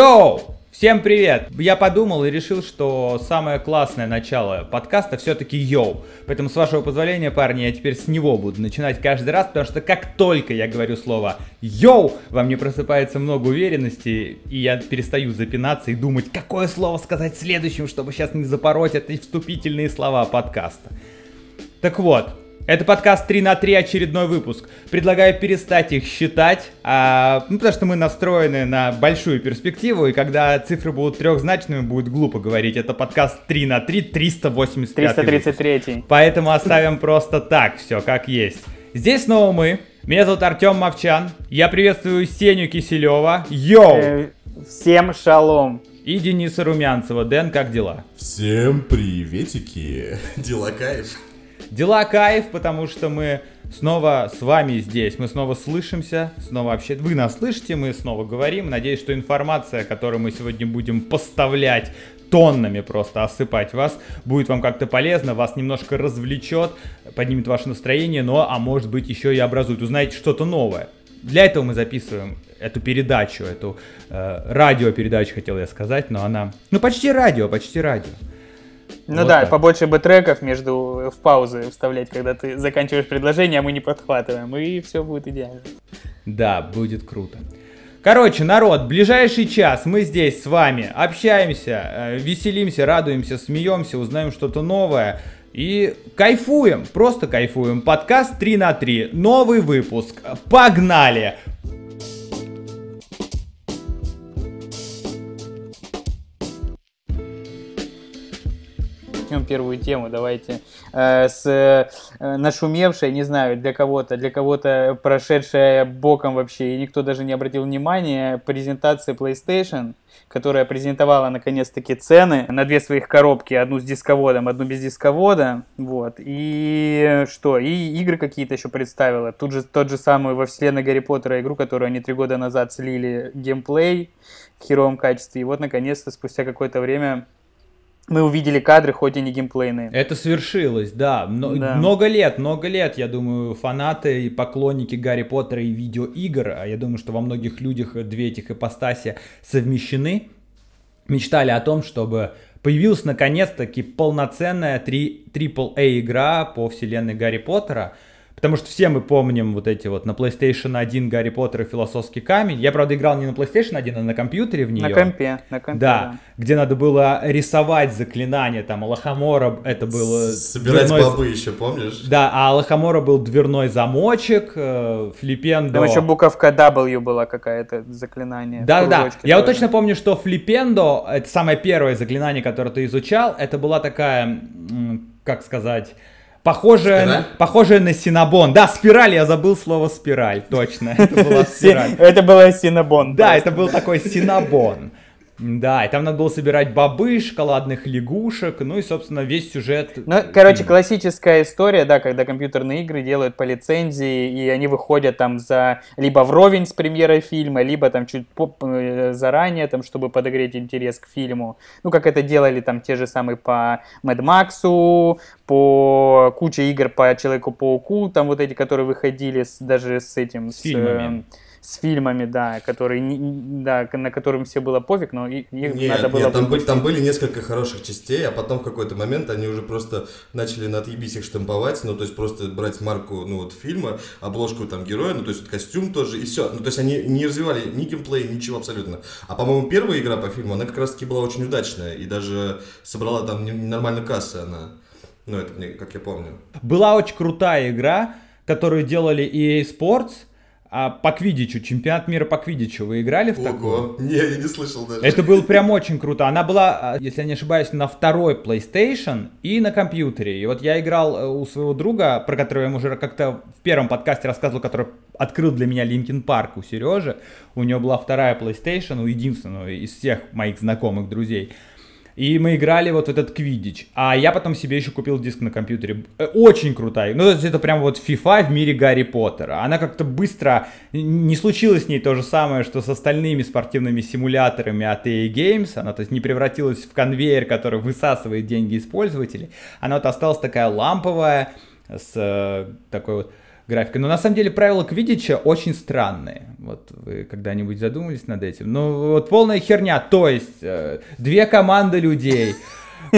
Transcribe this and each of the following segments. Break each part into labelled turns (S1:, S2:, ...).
S1: Йоу! Всем привет! Я подумал и решил, что самое классное начало подкаста все-таки йоу. Поэтому, с вашего позволения, парни, я теперь с него буду начинать каждый раз, потому что как только я говорю слово йоу, во мне просыпается много уверенности, и я перестаю запинаться и думать, какое слово сказать следующим, чтобы сейчас не запороть эти вступительные слова подкаста. Так вот, это подкаст 3 на 3, очередной выпуск. Предлагаю перестать их считать, а, ну, потому что мы настроены на большую перспективу, и когда цифры будут трехзначными, будет глупо говорить. Это подкаст 3 на 3, 385
S2: 333.
S1: Выпуск. Поэтому оставим просто так все, как есть. Здесь снова мы. Меня зовут Артем Мовчан. Я приветствую Сеню Киселева. Йоу! Э,
S2: всем шалом.
S1: И Дениса Румянцева. Дэн, как дела?
S3: Всем приветики. Дела кайф.
S1: Дела кайф, потому что мы снова с вами здесь, мы снова слышимся, снова вообще вы нас слышите, мы снова говорим. Надеюсь, что информация, которую мы сегодня будем поставлять тоннами просто осыпать вас, будет вам как-то полезно, вас немножко развлечет, поднимет ваше настроение, но, а может быть, еще и образует, узнаете что-то новое. Для этого мы записываем эту передачу, эту э, радиопередачу, хотел я сказать, но она, ну почти радио, почти радио.
S2: Ну вот да, так. побольше бы треков между в паузы вставлять, когда ты заканчиваешь предложение, а мы не подхватываем, и все будет идеально.
S1: Да, будет круто. Короче, народ, ближайший час мы здесь с вами общаемся, э, веселимся, радуемся, смеемся, узнаем что-то новое и кайфуем, просто кайфуем. Подкаст 3 на 3, новый выпуск. Погнали!
S2: Начнем первую тему. Давайте. Э, с э, нашумевшей, не знаю, для кого-то, для кого-то прошедшая боком вообще, и никто даже не обратил внимания, презентации PlayStation, которая презентовала наконец-таки цены на две своих коробки, одну с дисководом, одну без дисковода, вот, и что, и игры какие-то еще представила, тут же тот же самый во вселенной Гарри Поттера игру, которую они три года назад слили геймплей в херовом качестве, и вот наконец-то спустя какое-то время мы увидели кадры, хоть и не геймплейные.
S1: Это свершилось, да. М- да. Много лет, много лет, я думаю, фанаты и поклонники Гарри Поттера и видеоигр, а я думаю, что во многих людях две этих ипостаси совмещены, мечтали о том, чтобы появилась наконец-таки полноценная AAA игра по вселенной Гарри Поттера – Потому что все мы помним вот эти вот на PlayStation 1 Гарри Поттер и Философский камень. Я, правда, играл не на PlayStation 1, а на компьютере в нее.
S2: На компе, на компе.
S1: Да, да. где надо было рисовать заклинания, там, Алахамора это было...
S3: Собирать дверной... бобы еще, помнишь?
S1: Да, а Алахамора был дверной замочек, э, Флипендо...
S2: Там еще буковка W была какая-то, заклинание.
S1: Да, да, я вот точно помню, что Флипендо, это самое первое заклинание, которое ты изучал, это была такая, как сказать Похожая, на, похожая на Синабон. Да, спираль, я забыл слово спираль, точно. Это была спираль.
S2: Это была Синабон.
S1: Да, это был такой Синабон. Да, и там надо было собирать бобы, шоколадных лягушек, ну и, собственно, весь сюжет.
S2: Ну, короче, классическая история, да, когда компьютерные игры делают по лицензии, и они выходят там за либо вровень с премьерой фильма, либо там чуть э, заранее, там, чтобы подогреть интерес к фильму. Ну, как это делали там те же самые по Mad Max, по куче игр по Человеку-пауку, там вот эти, которые выходили с, даже с этим...
S1: С, с фильмами. Э,
S2: с фильмами, да, которые, да, на которым все было пофиг, но их нет, надо было...
S3: Нет, там, были, там были несколько хороших частей, а потом в какой-то момент они уже просто начали на отъебись их штамповать, ну, то есть просто брать марку, ну, вот фильма, обложку там героя, ну, то есть вот костюм тоже, и все. Ну, то есть они не развивали ни геймплей, ничего абсолютно. А, по-моему, первая игра по фильму, она как раз-таки была очень удачная, и даже собрала там нормально кассы она. Ну, это мне, как я помню.
S1: Была очень крутая игра, которую делали EA Sports, а по квидичу, чемпионат мира по квидичу, вы играли в Ого. такую?
S3: Не, я не слышал даже.
S1: Это было прям очень круто. Она была, а, если я не ошибаюсь, на второй PlayStation и на компьютере. И вот я играл э, у своего друга, про которого я уже как-то в первом подкасте рассказывал, который открыл для меня Linkin Park у Сережи. У него была вторая PlayStation, у единственного из всех моих знакомых друзей. И мы играли вот этот квидич. А я потом себе еще купил диск на компьютере. Э, очень крутая. Ну, это прям вот FIFA в мире Гарри Поттера. Она как-то быстро... Не случилось с ней то же самое, что с остальными спортивными симуляторами от EA Games. Она, то есть, не превратилась в конвейер, который высасывает деньги из пользователей. Она вот осталась такая ламповая, с э, такой вот графикой. Но на самом деле правила Квидича очень странные. Вот вы когда-нибудь задумались над этим? Ну, вот полная херня. То есть, э, две команды людей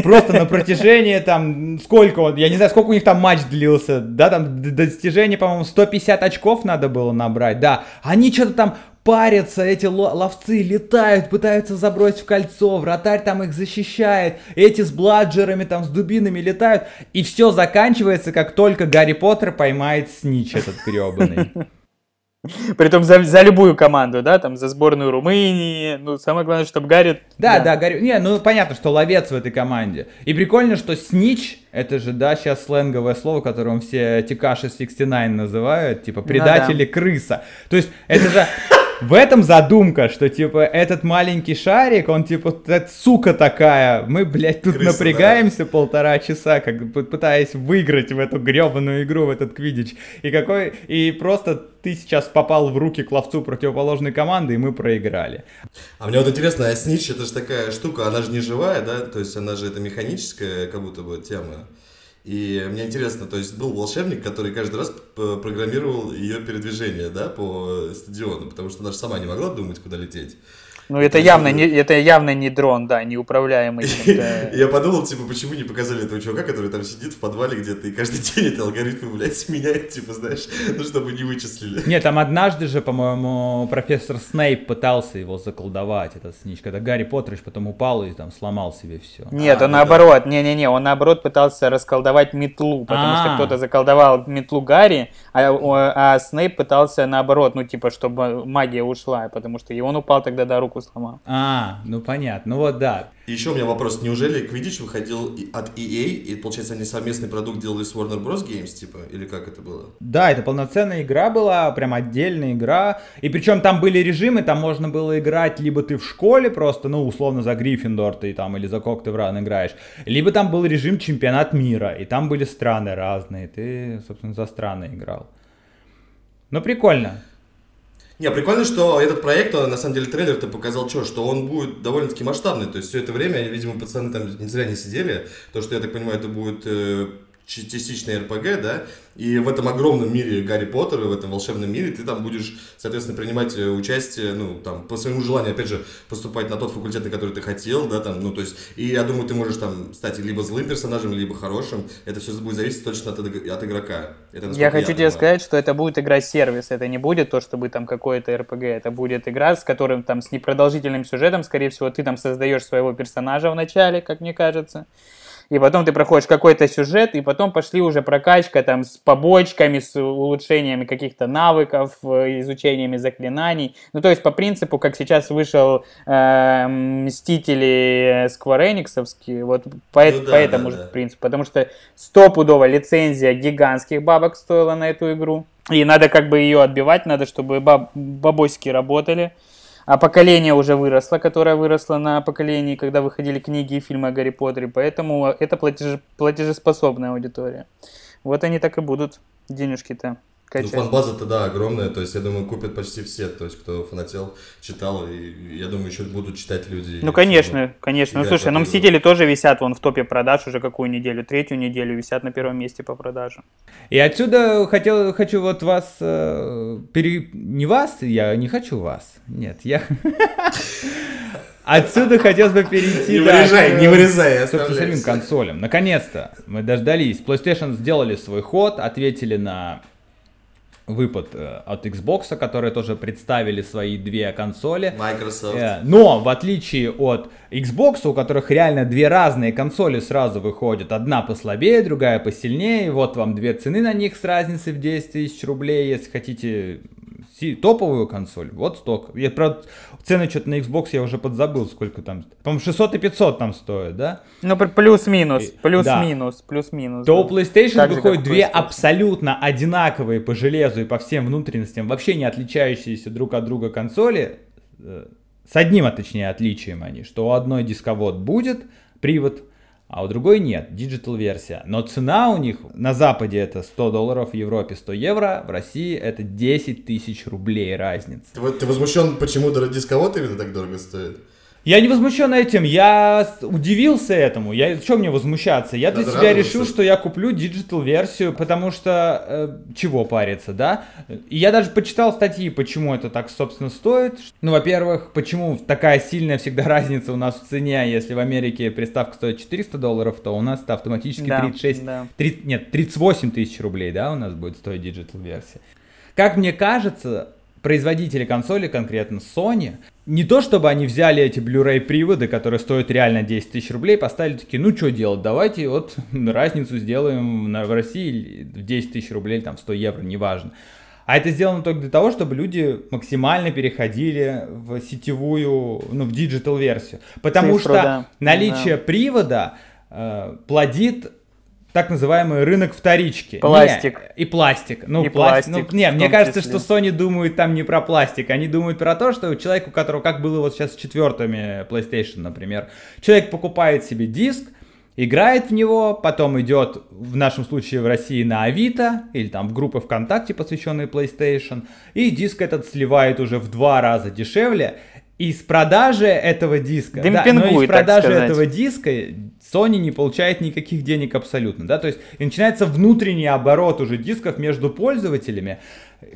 S1: просто на протяжении там, сколько я не знаю, сколько у них там матч длился, да, там достижение, по-моему, 150 очков надо было набрать, да, они что-то там парятся, эти ловцы летают, пытаются забросить в кольцо, вратарь там их защищает, эти с бладжерами там, с дубинами летают, и все заканчивается, как только Гарри Поттер поймает снич этот гребаный.
S2: Притом за, за любую команду, да, там за сборную Румынии. Ну, самое главное, чтобы Гарри...
S1: Да, да, да Гарри... Не, ну понятно, что ловец в этой команде. И прикольно, что снич, это же, да, сейчас сленговое слово, которым все Тикаши 69 называют, типа предатели ну, да. крыса. То есть это же в этом задумка, что, типа, этот маленький шарик, он, типа, сука такая, мы, блядь, тут Крыса, напрягаемся да. полтора часа, как пытаясь выиграть в эту гребаную игру, в этот квидич. И какой... И просто ты сейчас попал в руки к ловцу противоположной команды, и мы проиграли.
S3: А мне вот интересно, а снич это же такая штука, она же не живая, да? То есть она же это механическая как будто бы тема. И мне интересно, то есть был волшебник, который каждый раз программировал ее передвижение, да, по стадиону, потому что она же сама не могла думать, куда лететь.
S2: Ну, это явно, не, это явно не дрон, да, неуправляемый.
S3: Я подумал, типа, почему не показали этого чувака, который там сидит в подвале где-то и каждый день эти алгоритмы, блядь, меняет, типа, знаешь, ну, чтобы не вычислили.
S1: Нет, там однажды же, по-моему, профессор Снейп пытался его заколдовать, этот снич, когда Гарри Поттерич потом упал и там сломал себе все.
S2: Нет, а, он наоборот, не-не-не, он наоборот пытался расколдовать метлу, потому что а. кто-то заколдовал метлу Гарри, а, а Снейп пытался наоборот, ну, типа, чтобы магия ушла, потому что и он упал тогда, да, руку сломал.
S1: А, ну понятно, ну вот да.
S3: Еще у меня вопрос, неужели Quidditch выходил от EA, и получается они совместный продукт делали с Warner Bros. Games, типа, или как это было?
S1: Да, это полноценная игра была, прям отдельная игра, и причем там были режимы, там можно было играть, либо ты в школе просто, ну, условно, за Гриффиндор ты там, или за кок ты в ран играешь, либо там был режим чемпионат мира, и там были страны разные, ты, собственно, за страны играл. Ну, прикольно.
S3: Не, прикольно, что этот проект, он, на самом деле, трейлер-то показал что, что он будет довольно-таки масштабный. То есть все это время, видимо, пацаны там не зря не сидели. То, что, я так понимаю, это будет э, частичный РПГ, да, и в этом огромном мире Гарри Поттера, в этом волшебном мире, ты там будешь, соответственно, принимать э, участие, ну, там, по своему желанию, опять же, поступать на тот факультет, на который ты хотел, да, там, ну, то есть, и я думаю, ты можешь там стать либо злым персонажем, либо хорошим, это все будет зависеть точно от, от игрока.
S2: Это, я хочу я тебе сказать, что это будет игра-сервис, это не будет то, чтобы там какое-то РПГ, это будет игра, с которым там, с непродолжительным сюжетом, скорее всего, ты там создаешь своего персонажа в начале, как мне кажется, и потом ты проходишь какой-то сюжет, и потом пошли уже прокачка там с побочками, с улучшениями каких-то навыков, э, изучениями заклинаний. Ну, то есть по принципу, как сейчас вышел э, Мстители Square Enix, вот по, ну, да, по этому да, же да. принципу, потому что стопудово лицензия гигантских бабок стоила на эту игру. И надо как бы ее отбивать, надо, чтобы баб бабосики работали а поколение уже выросло, которое выросло на поколении, когда выходили книги и фильмы о Гарри Поттере, поэтому это платеж, платежеспособная аудитория. Вот они так и будут денежки-то
S3: качать. Ну, фан-база-то, да, огромная, то есть, я думаю, купят почти все, то есть, кто фанател, читал, и я думаю, еще будут читать люди.
S2: Ну, конечно, конечно. Ну, слушай, ну, Мстители тоже висят вон в топе продаж уже какую неделю, третью неделю висят на первом месте по продажам.
S1: И отсюда хотел, хочу вот вас, э, пере... не вас, я не хочу вас, нет, я... Отсюда хотелось бы перейти...
S3: Не вырезай, не вырезай,
S1: Собственно, самим консолям. Наконец-то мы дождались. PlayStation сделали свой ход, ответили на выпад э, от Xbox, которые тоже представили свои две консоли.
S3: Microsoft. Э,
S1: но в отличие от Xbox, у которых реально две разные консоли сразу выходят, одна послабее, другая посильнее, вот вам две цены на них с разницей в 10 тысяч рублей, если хотите топовую консоль, вот столько. Я, правда, цены что-то на Xbox я уже подзабыл, сколько там. По-моему, 600 и 500 там стоят, да?
S2: Ну, плюс-минус, плюс-минус, да. плюс-минус.
S1: То у PlayStation так выходят две абсолютно одинаковые по железу и по всем внутренностям, вообще не отличающиеся друг от друга консоли. Э, с одним, а точнее, отличием они, что у одной дисковод будет привод, а у другой нет, digital версия. Но цена у них на Западе это 100 долларов, в Европе 100 евро, в России это 10 тысяч рублей разница.
S3: Ты, ты возмущен, почему дисковод именно так дорого стоит?
S1: Я не возмущен этим, я удивился этому. Я, что мне возмущаться? Я для
S3: Надо
S1: себя
S3: радоваться.
S1: решил, что я куплю digital-версию, потому что э, чего париться, да? И я даже почитал статьи, почему это так, собственно, стоит. Ну, во-первых, почему такая сильная всегда разница у нас в цене, если в Америке приставка стоит 400 долларов, то у нас это автоматически
S2: Да,
S1: 36,
S2: да.
S1: 30 нет, 38 тысяч рублей, да, у нас будет стоить digital-версия. Как мне кажется, производители консоли, конкретно Sony, не то чтобы они взяли эти Blu-ray приводы, которые стоят реально 10 тысяч рублей, поставили такие, ну что делать, давайте вот разницу сделаем в России в 10 тысяч рублей, там 100 евро, неважно. А это сделано только для того, чтобы люди максимально переходили в сетевую, ну, в digital версию. Потому
S2: Цифру,
S1: что
S2: да.
S1: наличие привода э, плодит так называемый рынок вторички.
S2: Пластик.
S1: Не, и пластик. Ну,
S2: И
S1: пластик.
S2: пластик
S1: Ну, не, мне кажется,
S2: числе.
S1: что Sony думают там не про пластик. Они думают про то, что человек, у которого, как было вот сейчас с четвертыми PlayStation, например, человек покупает себе диск, играет в него, потом идет, в нашем случае в России, на Авито или там в группы ВКонтакте, посвященные PlayStation, и диск этот сливает уже в два раза дешевле. И с продажи этого диска, да, но и с
S2: Демпингует, так
S1: продажи этого диска Sony не получает никаких денег абсолютно, да, то есть и начинается внутренний оборот уже дисков между пользователями,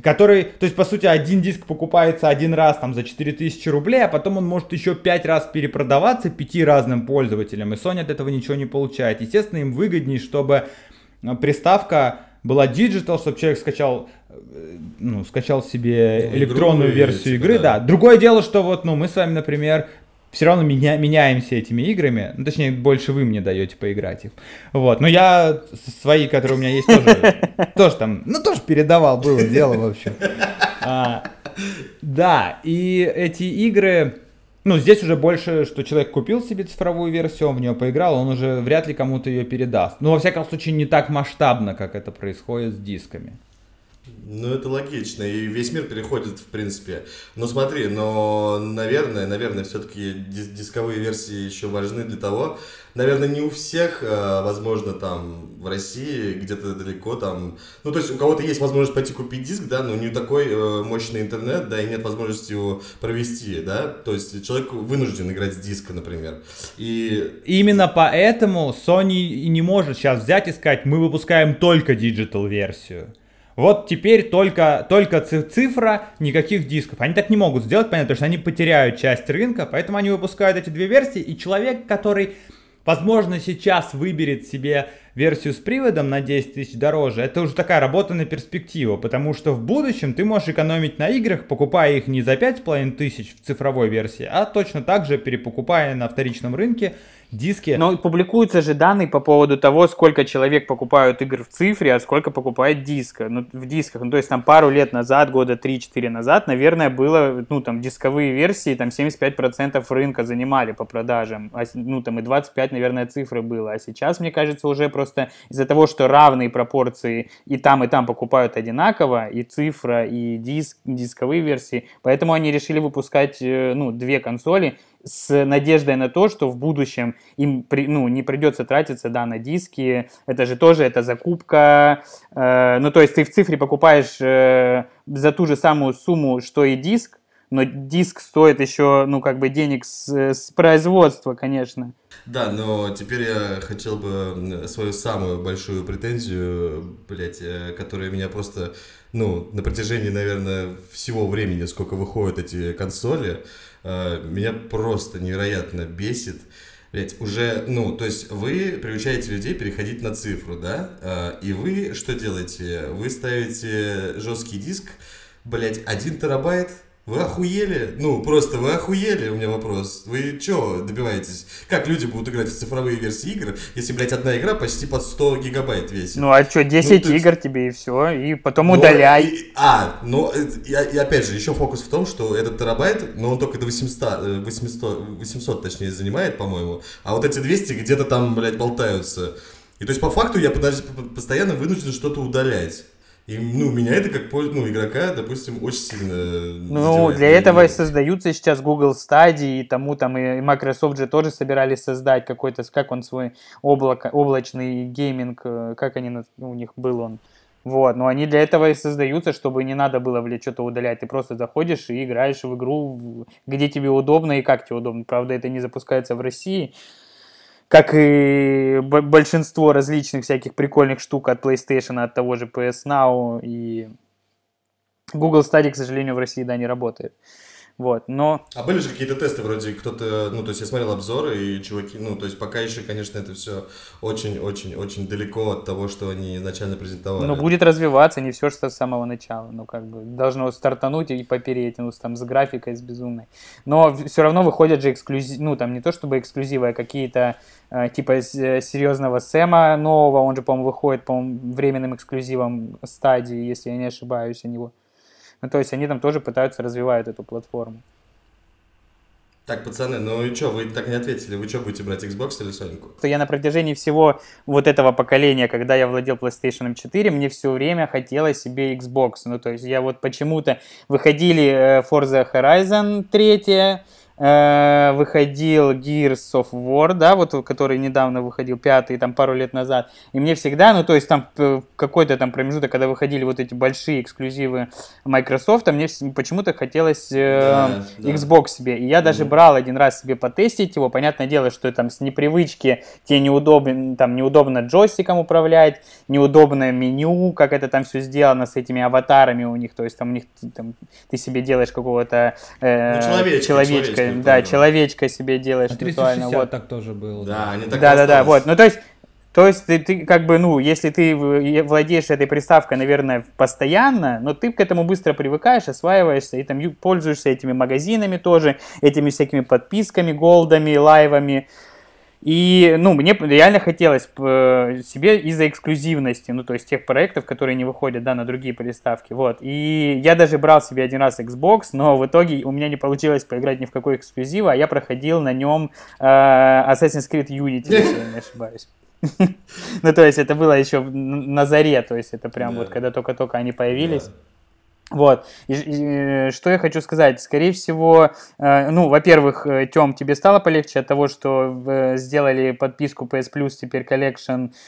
S1: который, то есть по сути один диск покупается один раз там за 4000 рублей, а потом он может еще 5 раз перепродаваться пяти разным пользователям, и Sony от этого ничего не получает. Естественно, им выгоднее, чтобы э, приставка была digital, чтобы человек скачал, э, ну, скачал себе
S3: Ну,
S1: электронную версию
S3: типа,
S1: игры,
S3: да.
S1: да. Другое дело, что вот, ну, мы с вами, например, все равно меня, меняемся этими играми. Ну, точнее, больше вы мне даете поиграть их. Вот. Но я свои, которые у меня есть, тоже, тоже там, ну, тоже передавал, было дело, в общем. А, да, и эти игры, ну, здесь уже больше, что человек купил себе цифровую версию, в нее поиграл, он уже вряд ли кому-то ее передаст. Ну, во всяком случае, не так масштабно, как это происходит с дисками.
S3: Ну, это логично, и весь мир переходит, в принципе. Но смотри, но, наверное, наверное, все-таки дисковые версии еще важны для того, наверное, не у всех, э, возможно, там, в России, где-то далеко, там, ну, то есть у кого-то есть возможность пойти купить диск, да, но не такой э, мощный интернет, да, и нет возможности его провести, да, то есть человек вынужден играть с диска, например. И
S1: Именно поэтому Sony и не может сейчас взять и сказать, мы выпускаем только digital версию. Вот теперь только, только ци- цифра, никаких дисков. Они так не могут сделать, понятно, потому что они потеряют часть рынка, поэтому они выпускают эти две версии, и человек, который, возможно, сейчас выберет себе версию с приводом на 10 тысяч дороже, это уже такая работа на перспективу, потому что в будущем ты можешь экономить на играх, покупая их не за 5,5 тысяч в цифровой версии, а точно так же перепокупая на вторичном рынке диски.
S2: Но публикуются же данные по поводу того, сколько человек покупают игр в цифре, а сколько покупает диска, ну, в дисках. Ну, то есть там пару лет назад, года 3-4 назад, наверное, было, ну, там, дисковые версии, там, 75% рынка занимали по продажам, а, ну, там, и 25, наверное, цифры было. А сейчас, мне кажется, уже просто из-за того, что равные пропорции и там, и там покупают одинаково, и цифра, и диск, дисковые версии, поэтому они решили выпускать, э, ну, две консоли, с надеждой на то, что в будущем им при- ну, не придется тратиться да, на диски. Это же тоже это закупка. э, ну, то есть ты в цифре покупаешь э, за ту же самую сумму, что и диск, но диск стоит еще, ну, как бы денег с, с производства, конечно.
S3: Да, но теперь я хотел бы свою самую большую претензию, блядь, э, которая меня просто, ну, на протяжении, наверное, всего времени, сколько выходят эти консоли, э, меня просто невероятно бесит. Блять, уже, ну, то есть вы приучаете людей переходить на цифру, да? Э, И вы что делаете? Вы ставите жесткий диск, блять, 1 терабайт, вы охуели? Ну, просто вы охуели, у меня вопрос. Вы чё добиваетесь? Как люди будут играть в цифровые версии игр, если, блядь, одна игра почти под 100 гигабайт весит?
S2: Ну, а что, 10
S3: ты-
S2: игр тебе и все, и потом
S3: Ну,
S2: удаляй.
S3: и- а, ну, и, и опять же, еще фокус в том, что этот терабайт, но он только до 800, э, 800, 800 точнее, занимает, по-моему, а вот эти 200 где-то там, блядь, болтаются. И то есть, по факту, я подож- п- постоянно вынужден что-то удалять. И, ну, меня это как, ну, игрока, допустим, очень сильно
S2: Ну, для этого и создаются сейчас Google Stadia, и тому там и Microsoft же тоже собирались создать какой-то, как он свой облако, облачный гейминг, э, как они, наз- у них был он, Вот, но они для этого и создаются, чтобы не надо было, блядь, что-то удалять. Ты просто заходишь и играешь в игру, где тебе удобно и как тебе удобно. Правда, это не запускается в России, как и большинство различных всяких прикольных штук от PlayStation, от того же PS Now и Google Stadia, к сожалению, в России, да, не работает. Вот, но...
S3: А были же какие-то тесты вроде кто-то, ну, то есть я смотрел обзоры, и чуваки, ну, то есть пока еще, конечно, это все очень-очень-очень далеко от того, что они изначально презентовали.
S2: Ну, будет развиваться, не все, что с самого начала, ну, как бы, должно стартануть и попереть, ну, там, с графикой, с безумной. Но все равно выходят же эксклюзив, ну, там, не то чтобы эксклюзивы, а какие-то, э, типа, серьезного Сэма нового, он же, по-моему, выходит, по-моему, временным эксклюзивом стадии, если я не ошибаюсь, у него. Ну, то есть они там тоже пытаются развивать эту платформу.
S3: Так, пацаны, ну и что, вы так не ответили, вы что будете брать, Xbox или Sonic?
S2: Я на протяжении всего вот этого поколения, когда я владел PlayStation 4, мне все время хотелось себе Xbox. Ну, то есть я вот почему-то выходили э, Forza Horizon 3, Э, выходил Gears of War, да, вот который недавно выходил, пятый, там пару лет назад. И мне всегда, ну то есть там какой-то там промежуток, когда выходили вот эти большие эксклюзивы Microsoft, а мне почему-то хотелось э, да, Xbox да. себе. И я даже mm-hmm. брал один раз себе потестить его. Понятное дело, что там с непривычки тебе неудобно, там неудобно джойстиком управлять, неудобное меню, как это там все сделано с этими аватарами у них. То есть там у них там, ты себе делаешь какого-то э, ну, человечка, человечка да, человечка себе делаешь
S1: а 360 Вот. так тоже было.
S3: Да, они так
S2: Да, да, да, вот. Ну, то есть, то есть ты, ты как бы, ну, если ты владеешь этой приставкой, наверное, постоянно, но ты к этому быстро привыкаешь, осваиваешься и там пользуешься этими магазинами тоже, этими всякими подписками, голдами, лайвами. И, ну, мне реально хотелось себе из-за эксклюзивности, ну, то есть тех проектов, которые не выходят, да, на другие приставки, вот. И я даже брал себе один раз Xbox, но в итоге у меня не получилось поиграть ни в какой эксклюзив, а я проходил на нем э, Assassin's Creed Unity, если я не ошибаюсь. Ну, то есть это было еще на заре, то есть это прям вот когда только-только они появились. Вот. И, и, что я хочу сказать? Скорее всего, э, ну, во-первых, э, Тём, тебе стало полегче от того, что э, сделали подписку PS Plus, теперь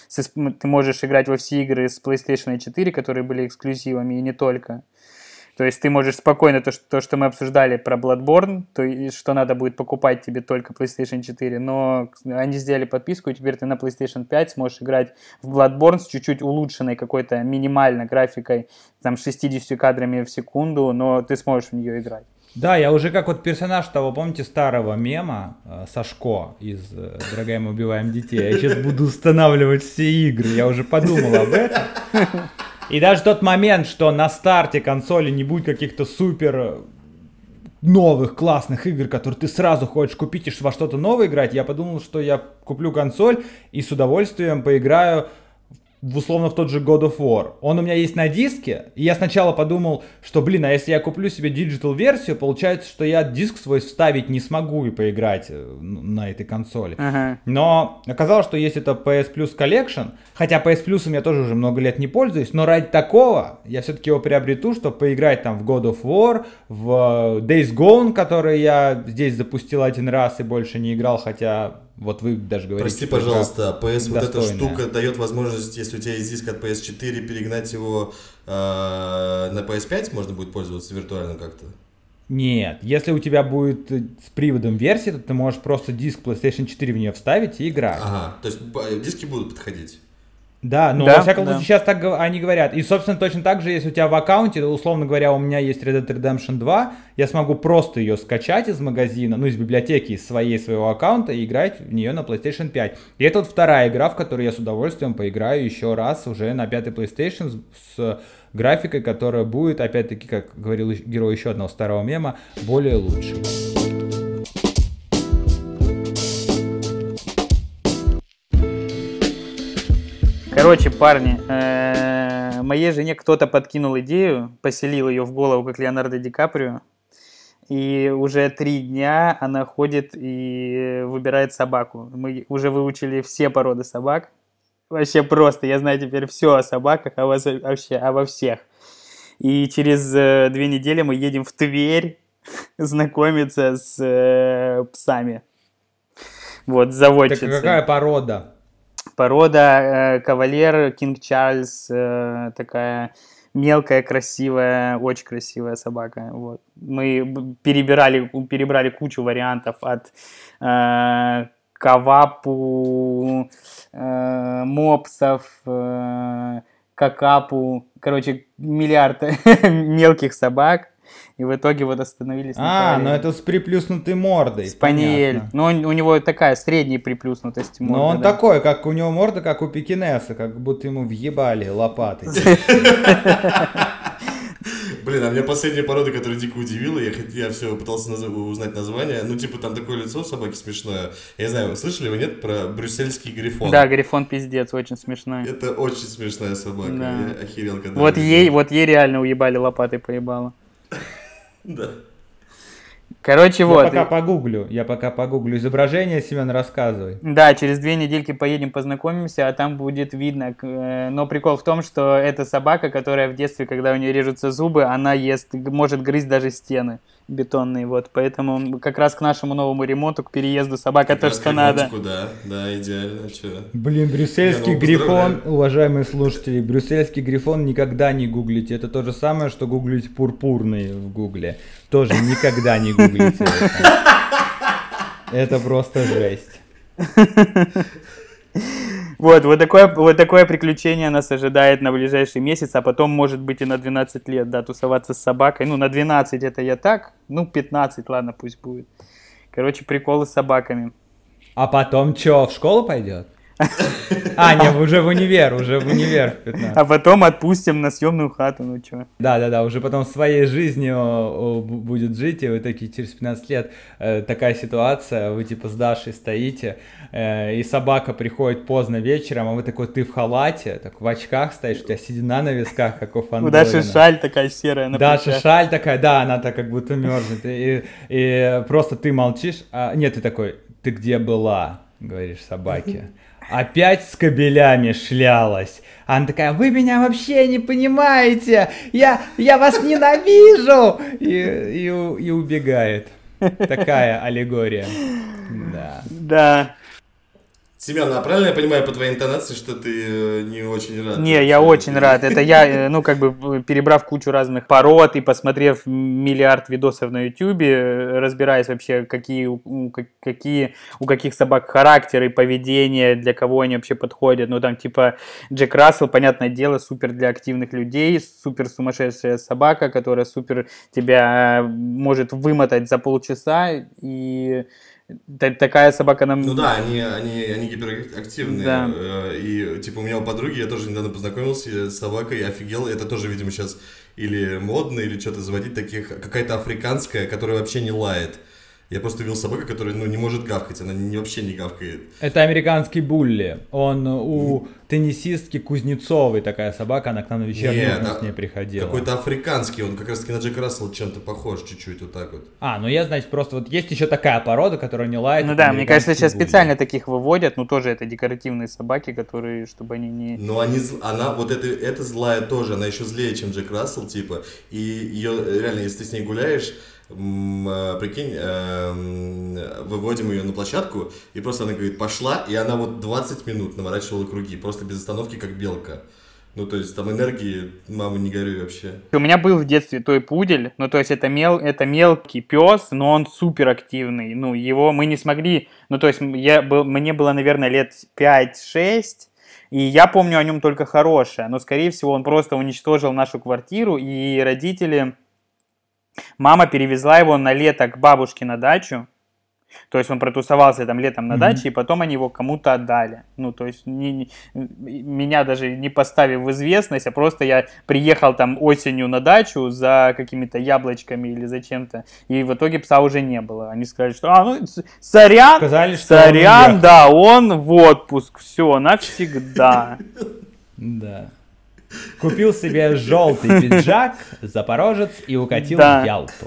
S2: с, ты можешь играть во все игры с PlayStation 4, которые были эксклюзивами, и не только. То есть ты можешь спокойно, то, что, то, что мы обсуждали про Bloodborne, то, что надо будет покупать тебе только PlayStation 4, но они сделали подписку, и теперь ты на PlayStation 5 сможешь играть в Bloodborne с чуть-чуть улучшенной какой-то минимально графикой, там 60 кадрами в секунду, но ты сможешь в нее играть.
S1: Да, я уже как вот персонаж того, помните, старого мема э, Сашко из э, «Дорогая, мы убиваем детей». Я сейчас буду устанавливать все игры, я уже подумал об этом. И даже тот момент, что на старте консоли не будет каких-то супер новых классных игр, которые ты сразу хочешь купить и во что-то новое играть, я подумал, что я куплю консоль и с удовольствием поиграю условно в тот же God of War. Он у меня есть на диске, и я сначала подумал, что, блин, а если я куплю себе digital версию, получается, что я диск свой вставить не смогу и поиграть э, на этой консоли.
S2: Ага.
S1: Но оказалось, что есть это PS Plus Collection, хотя PS Plus я тоже уже много лет не пользуюсь, но ради такого я все-таки его приобрету, чтобы поиграть там в God of War, в Days Gone, который я здесь запустил один раз и больше не играл, хотя вот вы даже говорите...
S3: Прости, пожалуйста, PS вот эта штука дает возможность, если у тебя есть диск от PS4, перегнать его э, на PS5, можно будет пользоваться виртуально как-то?
S1: Нет, если у тебя будет э, с приводом версии, то ты можешь просто диск PlayStation 4 в нее вставить и играть.
S3: Ага, то есть диски будут подходить.
S1: Да, но да, во всяком да. случае сейчас так они говорят. И, собственно, точно так же, если у тебя в аккаунте, условно говоря, у меня есть Red Dead Redemption 2, я смогу просто ее скачать из магазина, ну, из библиотеки, из своей своего аккаунта и играть в нее на PlayStation 5. И это вот вторая игра, в которую я с удовольствием поиграю еще раз уже на пятый PlayStation с, с графикой, которая будет, опять-таки, как говорил герой еще одного старого мема, более лучшей.
S2: Короче, парни, э, моей жене кто-то подкинул идею, поселил ее в голову, как Леонардо Ди Каприо. И уже три дня она ходит и выбирает собаку. Мы уже выучили все породы собак. Вообще просто, я знаю теперь все о собаках, а вообще обо всех. И через э, две недели мы едем в Тверь знакомиться с э, псами. Вот, заводчицы.
S1: Так какая порода?
S2: Порода э, кавалер Кинг Чарльз, э, такая мелкая, красивая, очень красивая собака. Вот. Мы перебирали, перебрали кучу вариантов от э, кавапу, э, мопсов, э, какапу, короче, миллиард мелких собак. И в итоге вот остановились на
S1: А, ну это с приплюснутой мордой.
S2: Спаниель.
S1: понятно.
S2: Ну, у него такая средняя приплюснутость.
S1: Но
S2: морда,
S1: он
S2: да.
S1: такой, как у него морда, как у пекинеса, как будто ему въебали лопатой.
S3: Блин, а меня последняя порода, которая дико удивила, я, я все пытался наз- узнать название, ну, типа, там такое лицо у собаки смешное. Я не знаю, слышали вы, нет, про брюссельский грифон?
S2: Да, Грифон пиздец, очень смешной.
S3: Это очень смешная собака,
S2: Да.
S3: я охерел, когда...
S2: Вот ей, вот ей реально уебали лопатой поебало.
S3: Да.
S2: Короче,
S1: Я
S2: вот.
S1: пока
S2: и-
S1: погуглю, я пока погуглю изображение, Семен, рассказывай.
S2: Да, через две недельки поедем познакомимся, а там будет видно. э, Но прикол в том, что это собака, которая в детстве, когда у нее режутся зубы, она ест, может грызть даже стены бетонные. Вот, поэтому как раз к нашему новому ремонту, к переезду собака
S3: Как
S2: то,
S3: раз
S2: что
S3: к
S2: надо.
S3: Да, да, идеально, чё.
S1: Блин, брюссельский
S3: ну,
S1: грифон, уважаемые слушатели, брюссельский грифон никогда не гуглите. Это то же самое, что гуглить пурпурный в гугле. Тоже никогда не гуглите это. Это просто жесть.
S2: Вот, вот такое, вот такое приключение нас ожидает на ближайший месяц, а потом, может быть, и на 12 лет, да, тусоваться с собакой. Ну, на 12 это я так, ну, 15, ладно, пусть будет. Короче, приколы с собаками.
S1: А потом что, в школу пойдет? А, не, уже в универ, уже в универ в 15.
S2: А потом отпустим на съемную хату, ну чё.
S1: Да, да, да, уже потом своей жизнью будет жить, и вы такие через 15 лет э, такая ситуация, вы типа с Дашей стоите, э, и собака приходит поздно вечером, а вы такой, ты в халате, так в очках стоишь, у тебя седина на висках, как у
S2: У
S1: Фандорина.
S2: Даши шаль такая серая на
S1: Даша
S2: плечах.
S1: шаль такая, да, она так как будто мерзнет. И, и просто ты молчишь, а нет, ты такой, ты где была, говоришь собаке. Опять с кабелями шлялась. Она такая, вы меня вообще не понимаете, я, я вас ненавижу! И, и, и убегает. Такая аллегория. Да.
S2: Да.
S3: Семен, а правильно я понимаю по твоей интонации, что ты э, не очень рад?
S2: Не, я очень рад. Это я, э, ну, как бы, перебрав кучу разных пород и посмотрев миллиард видосов на ютюбе, э, разбираясь вообще, какие, у- у как- какие, у каких собак характер и поведение, для кого они вообще подходят. Ну, там, типа, Джек Рассел, понятное дело, супер для активных людей, супер сумасшедшая собака, которая супер тебя может вымотать за полчаса, и такая собака нам...
S3: Ну да, они, они, они гиперактивные.
S2: Да.
S3: э, И типа у меня у подруги, я тоже недавно познакомился с собакой, офигел. Это тоже, видимо, сейчас или модно, или что-то заводить таких. Какая-то африканская, которая вообще не лает. Я просто видел собаку, которая, ну, не может гавкать, она не, вообще не гавкает.
S1: Это американский булли. Он у теннисистки Кузнецовой такая собака, она к нам на вечернюю
S3: Нет,
S1: с ней приходила.
S3: Какой-то африканский, он как раз таки на Джека Рассела чем-то похож чуть-чуть, вот так вот.
S1: А, ну я, значит, просто вот есть еще такая порода, которая не лает.
S2: Ну да, мне кажется, сейчас
S1: булли.
S2: специально таких выводят, ну тоже это декоративные собаки, которые, чтобы они не...
S3: Но они, она, вот это, это злая тоже, она еще злее, чем Джек Рассел, типа, и ее, реально, если ты с ней гуляешь, прикинь, эм, выводим ее на площадку, и просто она говорит, пошла, и она вот 20 минут наворачивала круги, просто без остановки, как белка. Ну, то есть там энергии, мама, не горюй вообще.
S2: У меня был в детстве той пудель, ну то есть это, мел, это мелкий пес, но он супер активный. Ну его мы не смогли, ну то есть я был, мне было, наверное, лет 5-6, и я помню о нем только хорошее, но скорее всего он просто уничтожил нашу квартиру, и родители, мама перевезла его на лето к бабушке на дачу, то есть он протусовался там летом на
S1: Мгм.
S2: даче, и потом они его кому-то отдали. Ну, то есть не- не- меня даже не поставив в известность, а просто я приехал там осенью на дачу за какими-то яблочками или за чем-то, и в итоге пса уже не было. Они сказали, что, а, ну, сорян,
S1: Сказали, что он
S2: сорян,
S1: уехал.
S2: да, он в отпуск, все, навсегда.
S1: Да. Купил себе желтый пиджак, запорожец и укатил
S2: Да.
S1: в Ялту.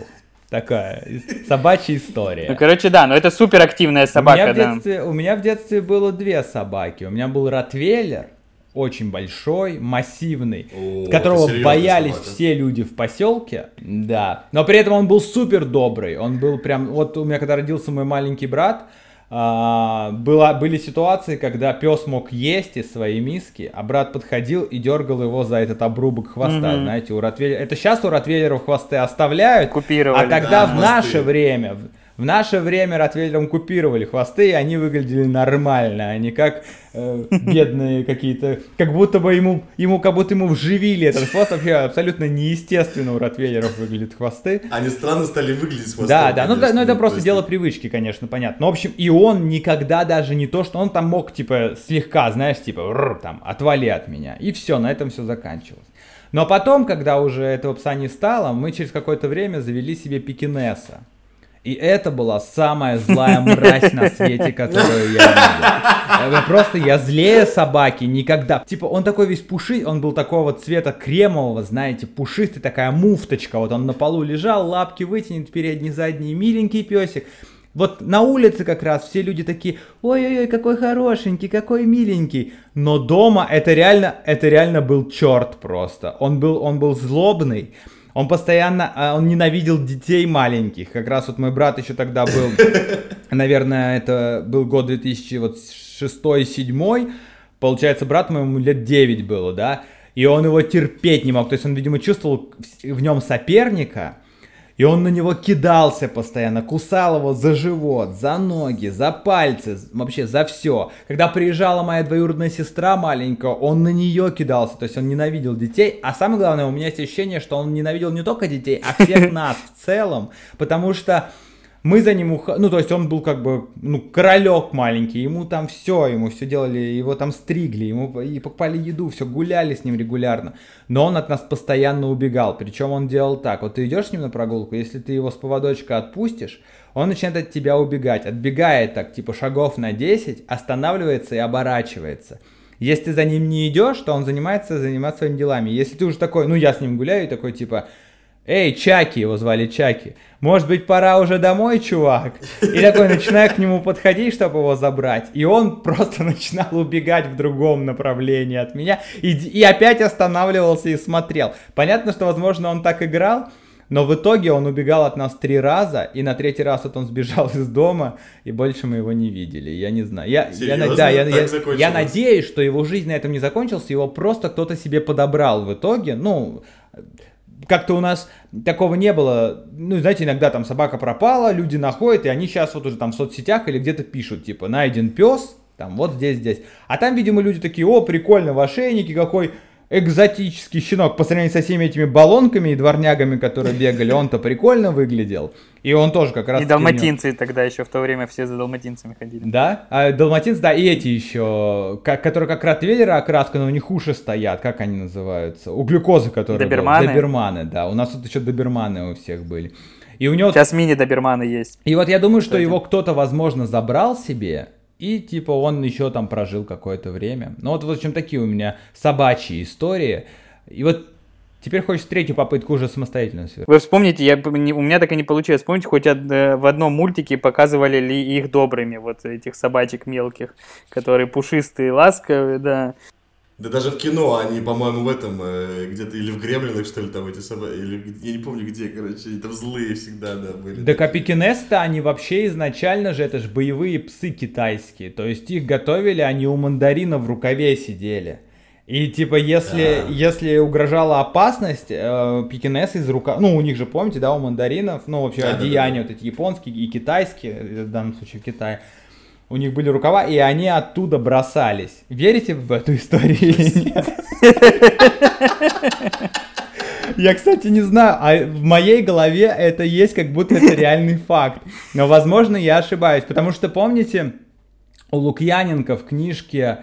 S1: Такая собачья история.
S2: Ну, короче, да, но это супер активная
S1: у, меня
S2: собака,
S1: в
S2: да.
S1: детстве, у меня в детстве было две собаки. У меня был ротвейлер, очень большой, массивный,
S3: О,
S1: которого боялись
S3: собака.
S1: все люди в поселке. Да. Но при этом он был супер добрый. Он был прям. Вот у меня когда родился мой маленький брат, а, была, были ситуации, когда пес мог есть из своей миски, а брат подходил и дергал его за этот обрубок хвоста.
S2: Мгм.
S1: Знаете, у Ротвейлера... Это сейчас у Ротвейлеров хвосты оставляют,
S2: Купировали.
S1: а тогда
S3: Да,
S1: в
S3: хвосты.
S1: наше время, в- наше время Ротвейлерам купировали хвосты, и они выглядели нормально, а не как э, бедные какие-то, как будто бы ему, ему, как будто ему вживили этот хвост, вообще абсолютно неестественно у Ротвейлеров выглядят хвосты.
S3: Они странно стали выглядеть с хвостом,
S1: Да, да, ну, да, ну это
S3: то
S1: просто
S3: есть-
S1: дело привычки, конечно, понятно. Но, в общем, и он никогда даже не то, что он там мог, типа, слегка, знаешь, типа, «Рр», там, отвали от меня. И все, на этом все заканчивалось. Но потом, когда уже этого пса не стало, мы через какое-то время завели себе пекинеса. И это была самая злая мразь на свете, которую я видел. Просто я злее собаки никогда. Типа он такой весь пушистый, он был такого цвета кремового, знаете, пушистый, такая муфточка. Вот он на полу лежал, лапки вытянет, передний, задний, миленький песик. Вот на улице как раз все люди такие, ой-ой-ой, какой хорошенький, какой миленький. Но дома это реально, это реально был черт просто. Он был, он был злобный. Он постоянно, а, он ненавидел детей маленьких. Как раз вот мой брат еще тогда был, наверное, это был год 2006-2007. Получается, брат моему лет 9 было, да? И он его терпеть не мог. То есть он, видимо, чувствовал в- в нем соперника. И он на него кидался постоянно, кусал его за живот, за ноги, за пальцы, вообще за все. Когда приезжала моя двоюродная сестра маленькая, он на нее кидался, то есть он ненавидел детей. А самое главное, у меня есть ощущение, что он ненавидел не только детей, а всех нас в целом, потому что мы за ним ух... Ну, то есть он был как бы, ну, королек маленький, ему там все, ему все делали, его там стригли, ему и покупали еду, все, гуляли с ним регулярно. Но он от нас постоянно убегал, причем он делал так, вот ты идешь с ним на прогулку, если ты его с поводочка отпустишь, он начинает от тебя убегать, отбегает так, типа шагов на 10, останавливается и оборачивается. Если ты за ним не идешь, то он занимается, заниматься своими делами. Если ты уже такой, ну я с ним гуляю, и такой типа, Эй, Чаки, его звали Чаки. Может быть, пора уже домой, чувак? И такой начинаю к нему подходить, чтобы его забрать. И он просто начинал убегать в другом направлении от меня. И, и опять останавливался и смотрел. Понятно, что, возможно, он так играл, но в итоге он убегал от нас три раза, и на третий раз вот он сбежал из дома, и больше мы его не видели. Я не знаю. Я, я, да, я, я- я надеюсь, что его жизнь на этом не закончилась, его просто кто-то себе подобрал в итоге. Ну, как-то у нас такого не было. Ну, знаете, иногда там собака пропала, люди находят, и они сейчас вот уже там в соцсетях или где-то пишут, типа, найден пес, там вот здесь, здесь. А там, видимо, люди такие, о, прикольно, в ошейнике, какой экзотический щенок по сравнению со всеми этими баллонками и дворнягами, которые бегали, он-то прикольно выглядел. И он тоже как раз...
S2: И далматинцы тогда еще в то время все за далматинцами ходили.
S1: Да, а далматинцы, да, и эти еще, как, которые как ротвейлера окраска, но у них уши стоят, как они называются? У глюкозы, которые... были.
S2: Доберманы?
S1: Доберманы, да, у нас тут еще доберманы у всех были. И у него...
S2: Сейчас мини-доберманы есть.
S1: И вот я думаю, что
S2: Кстати.
S1: его кто-то, возможно, забрал себе, и типа он еще там прожил какое-то время. Ну вот, в общем, такие у меня собачьи истории. И вот теперь хочется третью попытку уже самостоятельно.
S2: Вы вспомните, я, у меня так и не получилось. Вспомните, хоть э, в одном мультике показывали ли их добрыми, вот этих собачек мелких, которые пушистые, ласковые, да.
S3: Да даже в кино они, по-моему, в этом, э, где-то, или в Гремлинах, что ли, там эти собаки, или я не помню где, короче, они там злые всегда, да, были.
S1: Да капикинес-то они вообще изначально же, это же боевые псы китайские. То есть их готовили, они у мандарина в рукаве сидели. И типа, если,
S3: Да.
S1: если угрожала опасность, э, пекинесы из рука... Ну, у них же, помните, да, у мандаринов, ну, вообще
S3: Да-да-да.
S1: одеяния вот эти японские и китайские, в данном случае в Китае, у них были рукава, и они оттуда бросались. Верите в эту историю или нет? Я, кстати, не знаю, а в моей голове это есть, как будто это реальный факт. Но, возможно, я ошибаюсь, потому что, помните, у Лукьяненко в книжке,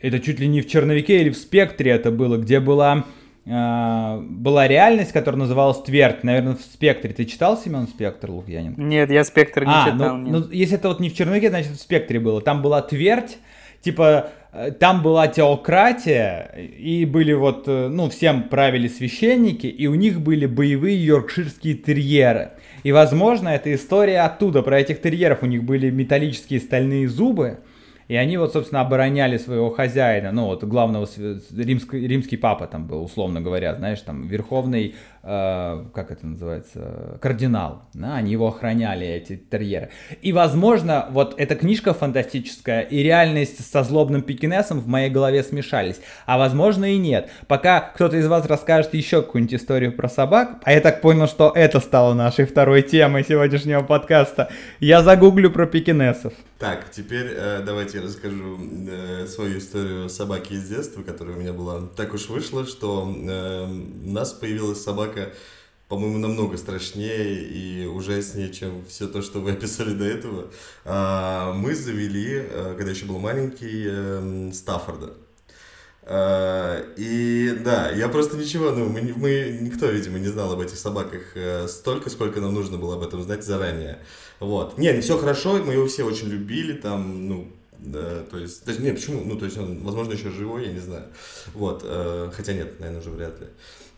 S1: это чуть ли не в черновике или в спектре это было, где была, была реальность, которая называлась Твердь. Наверное, в спектре. Ты читал Семен Спектр Лукьяненко?
S2: Нет, я спектр не
S1: А,
S2: читал.
S1: ну, ну, если это вот не в черновике, значит в спектре было. Там была твердь, типа, э, там была теократия, и были вот, э, ну, всем правили священники, и у них были боевые йоркширские терьеры. И, возможно, это история оттуда, про этих терьеров. У них были металлические стальные зубы, И они вот, собственно, обороняли своего хозяина, ну вот главного римский, римский папа там был, условно говоря, знаешь, там верховный как это называется, кардинал, да, они его охраняли, эти терьеры. И, возможно, вот эта книжка фантастическая и реальность со злобным пекинесом в моей голове смешались, а возможно и нет. Пока кто-то из вас расскажет еще какую-нибудь историю про собак, а я так понял, что это стало нашей второй темой сегодняшнего подкаста, я загуглю про пекинесов.
S3: Так, теперь э, давайте я расскажу э, свою историю собаки из детства, которая у меня была. Так уж вышло, что э, у нас появилась собака, по-моему, намного страшнее и ужаснее, чем все то, что вы описали до этого. Э, мы завели, э, когда еще был маленький, э, Стаффорда. Uh, и да, я просто ничего, ну, мы, мы, никто, видимо, не знал об этих собаках uh, столько, сколько нам нужно было об этом знать заранее. Вот. Не, не все хорошо, мы его все очень любили, там, ну, да, то есть, даже, не, почему, ну, то есть он, возможно, еще живой, я не знаю. Вот, uh, хотя нет, наверное, уже вряд ли.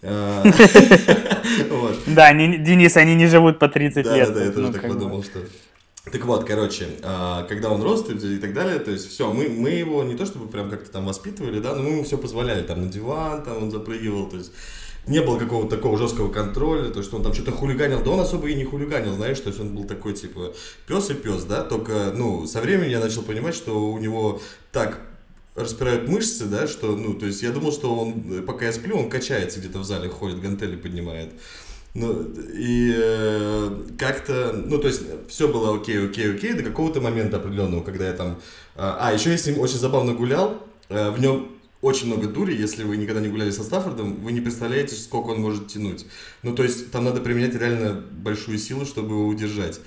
S2: Да, Денис, они не живут по 30 лет.
S3: Да, да, я тоже ну, так подумал, что... Так вот, короче, а, когда он рос и так далее, то есть все, мы, мы его не то чтобы прям как-то там воспитывали, да, но мы ему все позволяли, там на диван, там он запрыгивал, то есть не было какого-то такого жесткого контроля, то что он там что-то хулиганил, да он особо и не хулиганил, знаешь, то есть он был такой типа пес и пес, да, только, ну, со временем я начал понимать, что у него так распирают мышцы, да, что, ну, то есть я думал, что он, пока я сплю, он качается где-то в зале, ходит, гантели поднимает. Ну, и э, как-то, ну, то есть, все было окей, окей, окей, до какого-то момента определенного, когда я там... Э, а, еще я с ним очень забавно гулял, э, в нем очень много дури, если вы никогда не гуляли со Стаффордом, вы не представляете, сколько он может тянуть. Ну, то есть, там надо применять реально большую силу, чтобы его удержать.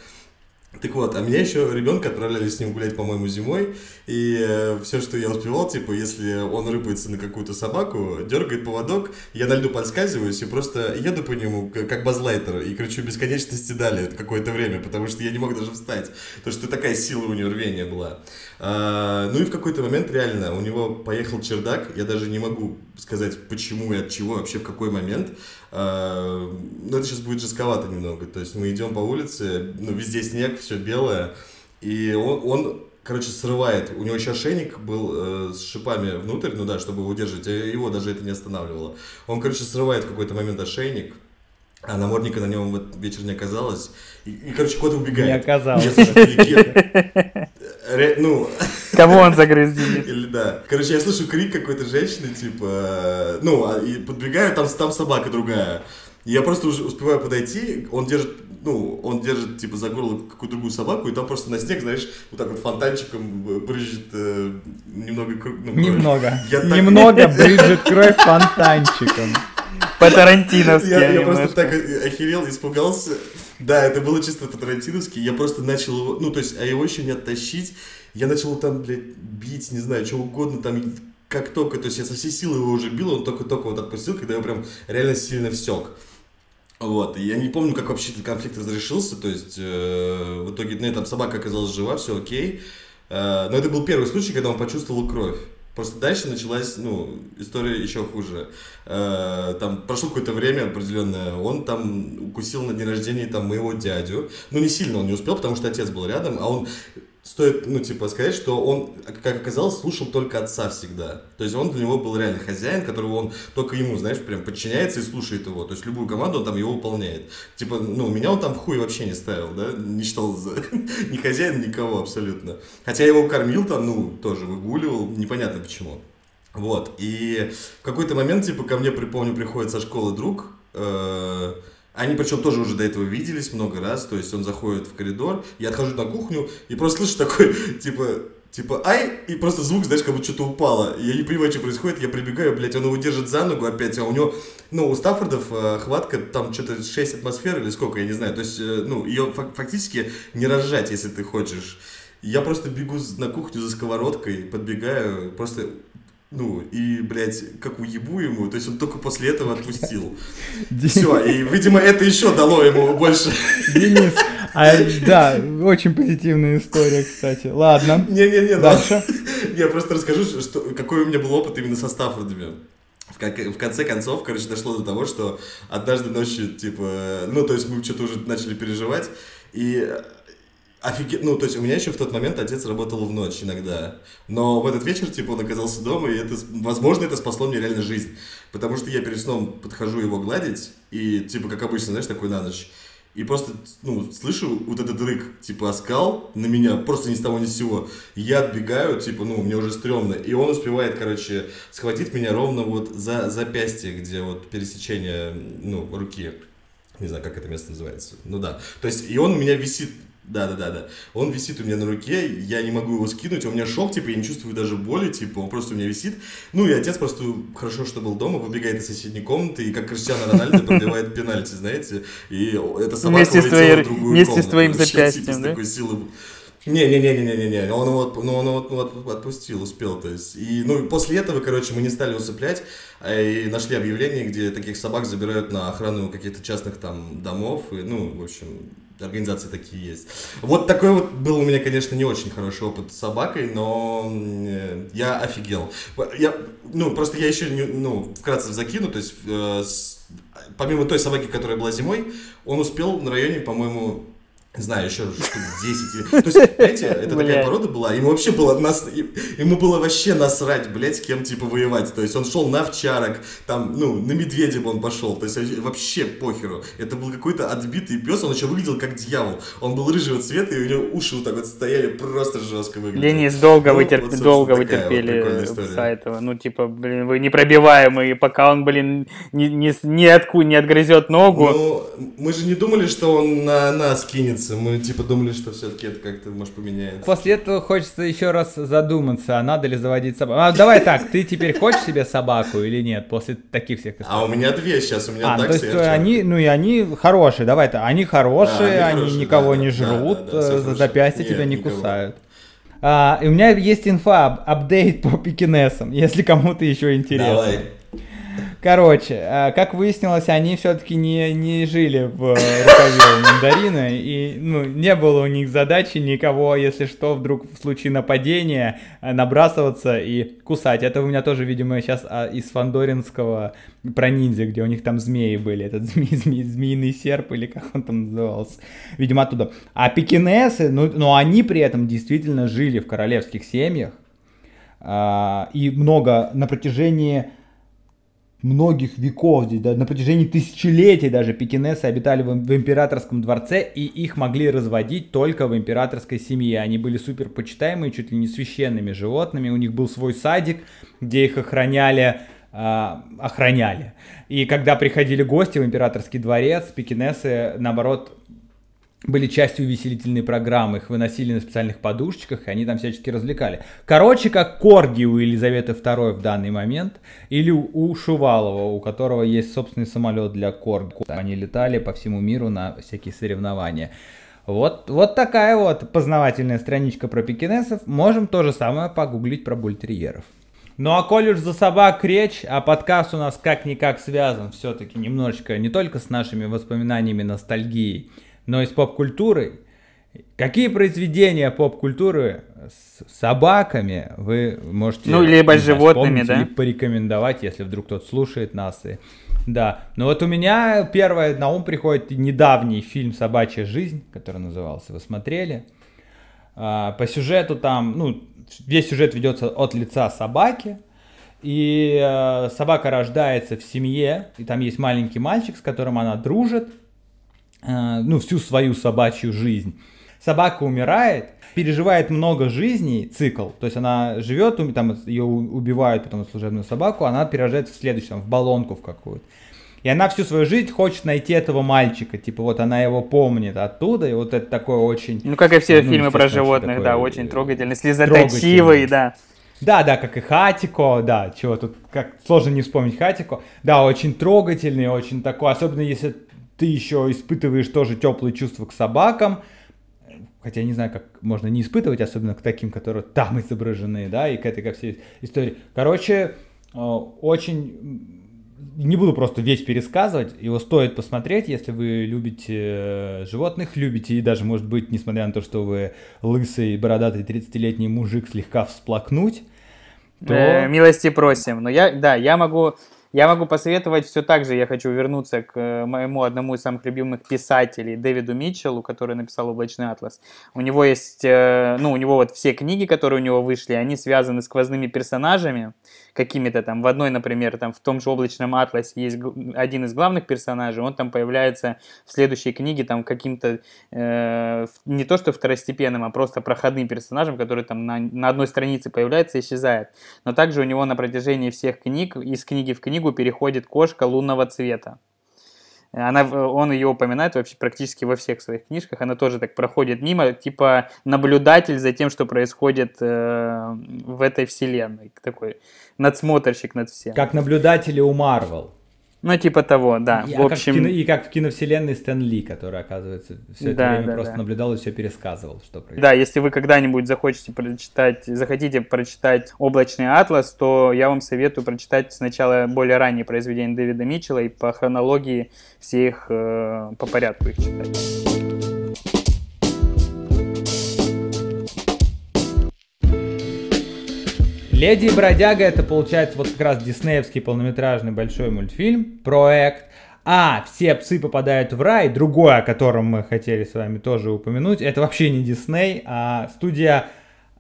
S3: Так вот, а меня еще ребенка отправляли с ним гулять, по-моему, зимой, и э, все, что я успевал, типа, если он рыпается на какую-то собаку, дергает поводок, я на льду подсказываюсь и просто еду по нему, как базлайтер, и кричу бесконечности далее какое-то время, потому что я не мог даже встать, потому что такая сила у него рвения была. А, ну и в какой-то момент реально у него поехал чердак, я даже не могу сказать, почему и от чего, вообще в какой момент, а, но это сейчас будет жестковато немного, то есть мы идем по улице, ну везде снег, все белое, и он, он короче, срывает. У него еще ошейник был э, с шипами внутрь, ну да, чтобы его удерживать, а его даже это не останавливало. Он, короче, срывает в какой-то момент ошейник, а намордника на нем в этот вечер не оказалось. И, и короче, кот убегает.
S1: Не оказалось.
S3: Ре, ну...
S2: Кого он загрыз?
S3: Или да. Короче, я слышу крик какой-то женщины, типа... Ну, а, и подбегаю, там, там собака другая. Я просто уже успеваю подойти, он держит, ну, он держит, типа, за горло какую-то другую собаку, и там просто на снег, знаешь, вот так вот фонтанчиком брызжет э, немного кровь.
S1: Ну, немного. Я немного так... брызжет кровь фонтанчиком.
S2: По-тарантиновски.
S3: Я, я просто так охерел, испугался. Да, это было чисто по-тарантиновски. Я просто начал его, ну, то есть, а его еще не оттащить. Я начал там, блядь, бить, не знаю, что угодно, там, как только, то есть я со всей силы его уже бил, он только-только вот отпустил, когда я прям реально сильно всек. Вот, и я не помню, как вообще этот конфликт разрешился, то есть э, в итоге, ну, там собака оказалась жива, все окей, э, но это был первый случай, когда он почувствовал кровь. Просто дальше началась, ну, история еще хуже. Э, там прошло какое-то время определенное, он там укусил на день рождения там моего дядю. Ну, не сильно он не успел, потому что отец был рядом, а он стоит, ну, типа, сказать, что он, как оказалось, слушал только отца всегда. То есть он для него был реально хозяин, которого он только ему, знаешь, прям подчиняется и слушает его. То есть любую команду он там его выполняет. Типа, ну, меня он там в хуй вообще не ставил, да, не считал за ни хозяин, никого абсолютно. Хотя я его кормил там, ну, тоже выгуливал, непонятно почему. Вот, и в какой-то момент, типа, ко мне, припомню, приходит со школы друг, э они причем тоже уже до этого виделись много раз, то есть он заходит в коридор, я отхожу на кухню и просто слышу такой, типа, типа, ай, и просто звук, знаешь, как будто что-то упало. Я не понимаю, что происходит, я прибегаю, блядь, он его держит за ногу опять, а у него, ну, у Стаффордов э, хватка, там что-то 6 атмосфер или сколько, я не знаю, то есть, э, ну, ее фактически не разжать, если ты хочешь. Я просто бегу на кухню за сковородкой, подбегаю, просто ну, и, блядь, как уебу ему, то есть он только после этого отпустил. Все, и, видимо, это еще дало ему больше.
S1: Денис, а, да, очень позитивная история, кстати. Ладно.
S3: Не-не-не, дальше. Я просто расскажу, что, какой у меня был опыт именно со Стаффордами. В конце концов, короче, дошло до того, что однажды ночью, типа, ну, то есть мы что-то уже начали переживать, и Офигенно. Ну, то есть у меня еще в тот момент отец работал в ночь иногда. Но в этот вечер, типа, он оказался дома, и это, возможно, это спасло мне реально жизнь. Потому что я перед сном подхожу его гладить, и, типа, как обычно, знаешь, такой на ночь. И просто, ну, слышу вот этот рык, типа, оскал на меня, просто ни с того ни с сего. Я отбегаю, типа, ну, мне уже стрёмно. И он успевает, короче, схватить меня ровно вот за запястье, где вот пересечение, ну, руки. Не знаю, как это место называется. Ну да. То есть, и он у меня висит да, да, да, да. Он висит у меня на руке, я не могу его скинуть, у меня шок, типа, я не чувствую даже боли, типа, он просто у меня висит. Ну, и отец просто, хорошо, что был дома, выбегает из соседней комнаты, и как Криштиану Рональдо пробивает пенальти, знаете, и эта собака
S2: вместе
S3: улетела
S2: твоей,
S3: в другую
S2: вместе
S3: комнату.
S2: с твоим
S3: Вообще, типа,
S2: запястьем,
S3: с
S2: да?
S3: такой силы. Не-не-не-не-не-не, он его, ну, он его отпустил, успел, то есть. И, ну, после этого, короче, мы не стали усыплять, а и нашли объявление, где таких собак забирают на охрану каких-то частных там домов, и, ну, в общем, организации такие есть. Вот такой вот был у меня, конечно, не очень хороший опыт с собакой, но э, я офигел. Я, ну, просто я еще, не, ну, вкратце закину, то есть, э, с, помимо той собаки, которая была зимой, он успел на районе, по-моему, знаю, еще штук 10. То есть, знаете, это такая порода была, ему вообще было нас, ему было вообще насрать, блядь, с кем, типа, воевать. То есть, он шел на овчарок, там, ну, на медведя бы он пошел. То есть, вообще похеру. Это был какой-то отбитый пес, он еще выглядел как дьявол. Он был рыжего цвета, и у него уши вот так вот стояли, просто жестко выглядели.
S2: Денис, долго, ну, вытерп... вот, долго вытерпели вот этого. Ну, типа, блин, вы непробиваемый, пока он, блин, не, не, не, отку... не отгрызет ногу.
S3: Ну, мы же не думали, что он на нас кинется меняется. Мы типа думали, что все-таки это как-то может поменяется.
S1: После этого хочется еще раз задуматься, а надо ли заводить собаку. А, давай так, ты теперь хочешь себе собаку или нет после таких всех
S3: историй? А у меня две сейчас, у меня
S1: а, такси. То есть они, ну и они хорошие, давай-то, они хорошие, да, они, они хорошие, никого да, не жрут, да, да, да, за запястье тебя не никого. кусают. А, и у меня есть инфа, апдейт по пекинесам, если кому-то еще интересно. Давай. Короче, э, как выяснилось, они все-таки не, не жили в э, рукаве мандарина, и ну, не было у них задачи никого, если что, вдруг в случае нападения э, набрасываться и кусать. Это у меня тоже, видимо, сейчас а, из фандоринского про ниндзя, где у них там змеи были, этот зме, зме, змеиный серп или как он там назывался, видимо, оттуда. А пекинесы, ну, ну они при этом действительно жили в королевских семьях, а, и много на протяжении многих веков, здесь, да, на протяжении тысячелетий даже пекинесы обитали в, в императорском дворце, и их могли разводить только в императорской семье. Они были супер почитаемые, чуть ли не священными животными. У них был свой садик, где их охраняли э, охраняли. И когда приходили гости в императорский дворец, пекинесы, наоборот, были частью увеселительной программы, их выносили на специальных подушечках, и они там всячески развлекали. Короче, как Корги у Елизаветы II в данный момент, или у Шувалова, у которого есть собственный самолет для Корги. Они летали по всему миру на всякие соревнования. Вот, вот такая вот познавательная страничка про пекинесов. Можем то же самое погуглить про бультерьеров. Ну а коль уж за собак речь, а подкаст у нас как-никак связан все-таки немножечко не только с нашими воспоминаниями, ностальгией, но и с поп-культурой. Какие произведения поп-культуры с собаками вы можете
S2: ну, либо с животными, да? И
S1: порекомендовать, если вдруг кто-то слушает нас. И... Да, но вот у меня первое на ум приходит недавний фильм «Собачья жизнь», который назывался, вы смотрели? А, по сюжету там, ну, весь сюжет ведется от лица собаки, и э, собака рождается в семье, и там есть маленький мальчик, с которым она дружит, ну, всю свою собачью жизнь. Собака умирает, переживает много жизней, цикл, то есть она живет, там ее убивают, потом служебную собаку, она перерождается в следующем, в баллонку в какую-то. И она всю свою жизнь хочет найти этого мальчика, типа вот она его помнит оттуда, и вот это такое очень...
S2: Ну, как и все ну, фильмы про животных, да, очень трогательный, слезоточивый, да.
S1: Да, да, как и Хатико, да, чего тут, как сложно не вспомнить Хатико. Да, очень трогательный, очень такой, особенно если ты еще испытываешь тоже теплые чувства к собакам, хотя я не знаю, как можно не испытывать, особенно к таким, которые там изображены, да, и к этой, ко всей истории. Короче, э, очень... Не буду просто весь пересказывать, его стоит посмотреть, если вы любите э, животных, любите и даже, может быть, несмотря на то, что вы лысый, бородатый 30-летний мужик, слегка всплакнуть,
S2: то... Э, милости просим. Но я, да, я могу Я могу посоветовать все так же. Я хочу вернуться к э, моему одному из самых любимых писателей, Дэвиду Митчеллу, который написал «Облачный атлас». У него есть, э, ну, у него вот все книги, которые у него вышли, они связаны сквозными персонажами, какими-то там. В одной, например, там в том же «Облачном атласе» есть один из главных персонажей, он там появляется в следующей книге там каким-то, э, не то что второстепенным, а просто проходным персонажем, который там на, на одной странице появляется и исчезает. Но также у него на протяжении всех книг, из книги в книгу переходит кошка лунного цвета. Она, он ее упоминает вообще практически во всех своих книжках. Она тоже так проходит мимо, типа наблюдатель за тем, что происходит э, в этой вселенной. Такой надсмотрщик над всем.
S1: Как наблюдатели у Марвел.
S2: Ну, типа того, да.
S1: И,
S2: в общем...
S1: как в кино, и как в киновселенной Стэн Ли, который, оказывается, все это
S2: Да,
S1: время
S2: да,
S1: просто
S2: да.
S1: наблюдал и все пересказывал, что происходит.
S2: Да, если вы когда-нибудь захочете прочитать, захотите прочитать «Облачный атлас», то я вам советую прочитать сначала более ранние произведения Дэвида Митчелла и по хронологии все их э, по порядку их читать.
S1: «Леди и бродяга» — это, получается, вот как раз диснеевский полнометражный большой мультфильм, проект. А «Все псы попадают в рай», другой, о котором мы хотели с вами тоже упомянуть, это вообще не Дисней, а студия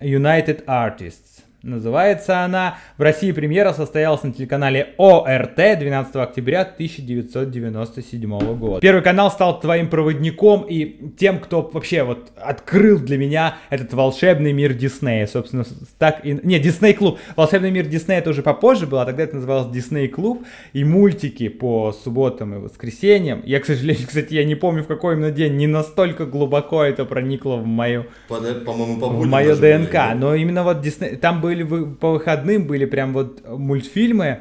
S1: United Artists. Называется она. В России премьера состоялась на телеканале ОРТ 12 октября 1997 года. Первый канал стал твоим проводником и тем, кто вообще вот открыл для меня этот волшебный мир Диснея. Собственно, так и... Не, Дисней Клуб. Волшебный мир Диснея это уже попозже было, а тогда это называлось Дисней Клуб. И мультики по субботам и воскресеньям. Я, к сожалению, кстати, я не помню в какой именно день, не настолько глубоко это проникло в мою
S3: По- По-моему, по
S1: в
S3: были,
S1: ДНК.
S3: да.
S1: Но именно вот Дисней, там были вы- по выходным были прям вот мультфильмы,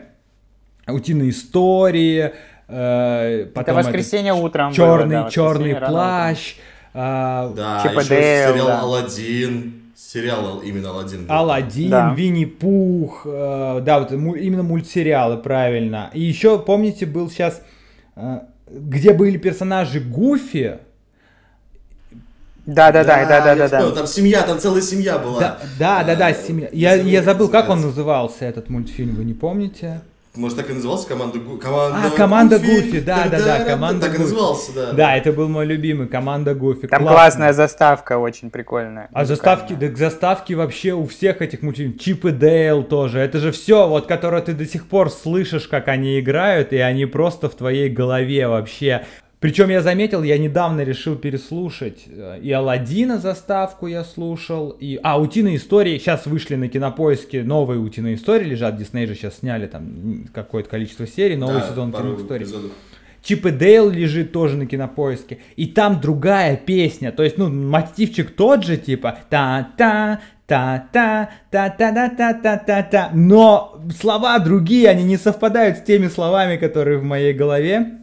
S1: утиные истории, э, потом
S2: Это воскресенье утром. было,
S1: черный
S2: да,
S1: черный плащ, а,
S3: Да,
S2: Чип
S3: еще
S2: Дейл,
S3: сериал
S2: да.
S3: Алладин. Сериал именно Алладин. был.
S1: Аладдин,
S2: Да.
S1: Винни-Пух, э, да, вот именно мультсериалы, правильно. И еще, помните, был сейчас, э, где были персонажи Гуфи,
S2: Да, да, да, да, да, да, да.
S3: Там семья, там целая семья была.
S1: да, да, да, да, семья. Я,
S3: забыл,
S1: я забыл, как он назывался, этот мультфильм, вы не помните?
S3: Может, так и назывался команда Гу... команда
S1: А, команда Гуфи, да, да, да, команда
S3: Так и
S1: Гуфи.
S3: назывался, да.
S1: Да, это был мой любимый, команда Гуфи.
S2: Там
S1: Классная.
S2: классная заставка, очень прикольная.
S1: А заставки, так заставки вообще у всех этих мультфильмов. Чип и Дейл тоже. Это же все, вот, которое ты до сих пор слышишь, как они играют, и они просто в твоей голове вообще. Причем я заметил, я недавно решил переслушать э, и Алладина заставку я слушал, и... А, Утиные истории, сейчас вышли на кинопоиске, новые Утиные истории лежат, Дисней же сейчас сняли там какое-то количество серий, новый
S3: Да,
S1: сезон Утиных историй.
S3: эпизодов.
S1: Чип и Дейл лежит тоже на кинопоиске. И там другая песня. То есть, ну, мотивчик тот же, типа та-та, та-та, та-та-та-та-та-та-та. Но слова другие, они не совпадают с теми словами, которые в моей голове.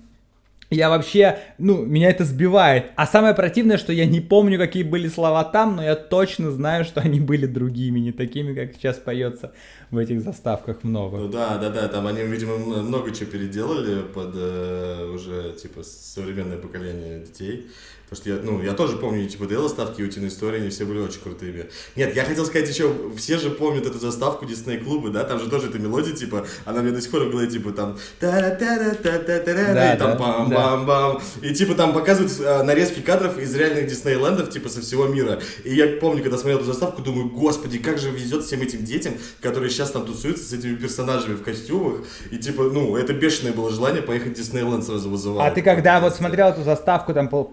S1: Я вообще, ну, меня это сбивает. А самое противное, что я не помню, какие были слова там, но я точно знаю, что они были другими, не такими, как сейчас поется в этих заставках много.
S3: Ну да, да, да, там они, видимо, много чего переделали под э, уже, типа, современное поколение детей. Потому что я, ну, я тоже помню, типа, Дейла ставки и утиные истории, они все были очень крутыми. Нет, я хотел сказать еще, все же помнят эту заставку Дисней клубы, да, там же тоже эта мелодия, типа, она мне до сих пор в голове, типа, там, та та та та та
S1: Да,
S3: и там
S1: да,
S3: бам-бам-бам, и, типа, там показывают э, нарезки кадров из реальных Диснейлендов, типа, со всего мира. И я помню, когда смотрел эту заставку, думаю, господи, как же везет всем этим детям, которые сейчас там тусуются с этими персонажами в костюмах, и, типа, ну, это бешеное было желание поехать в Диснейленд сразу вызывало.
S1: А ты когда вот смотрел эту заставку, там по-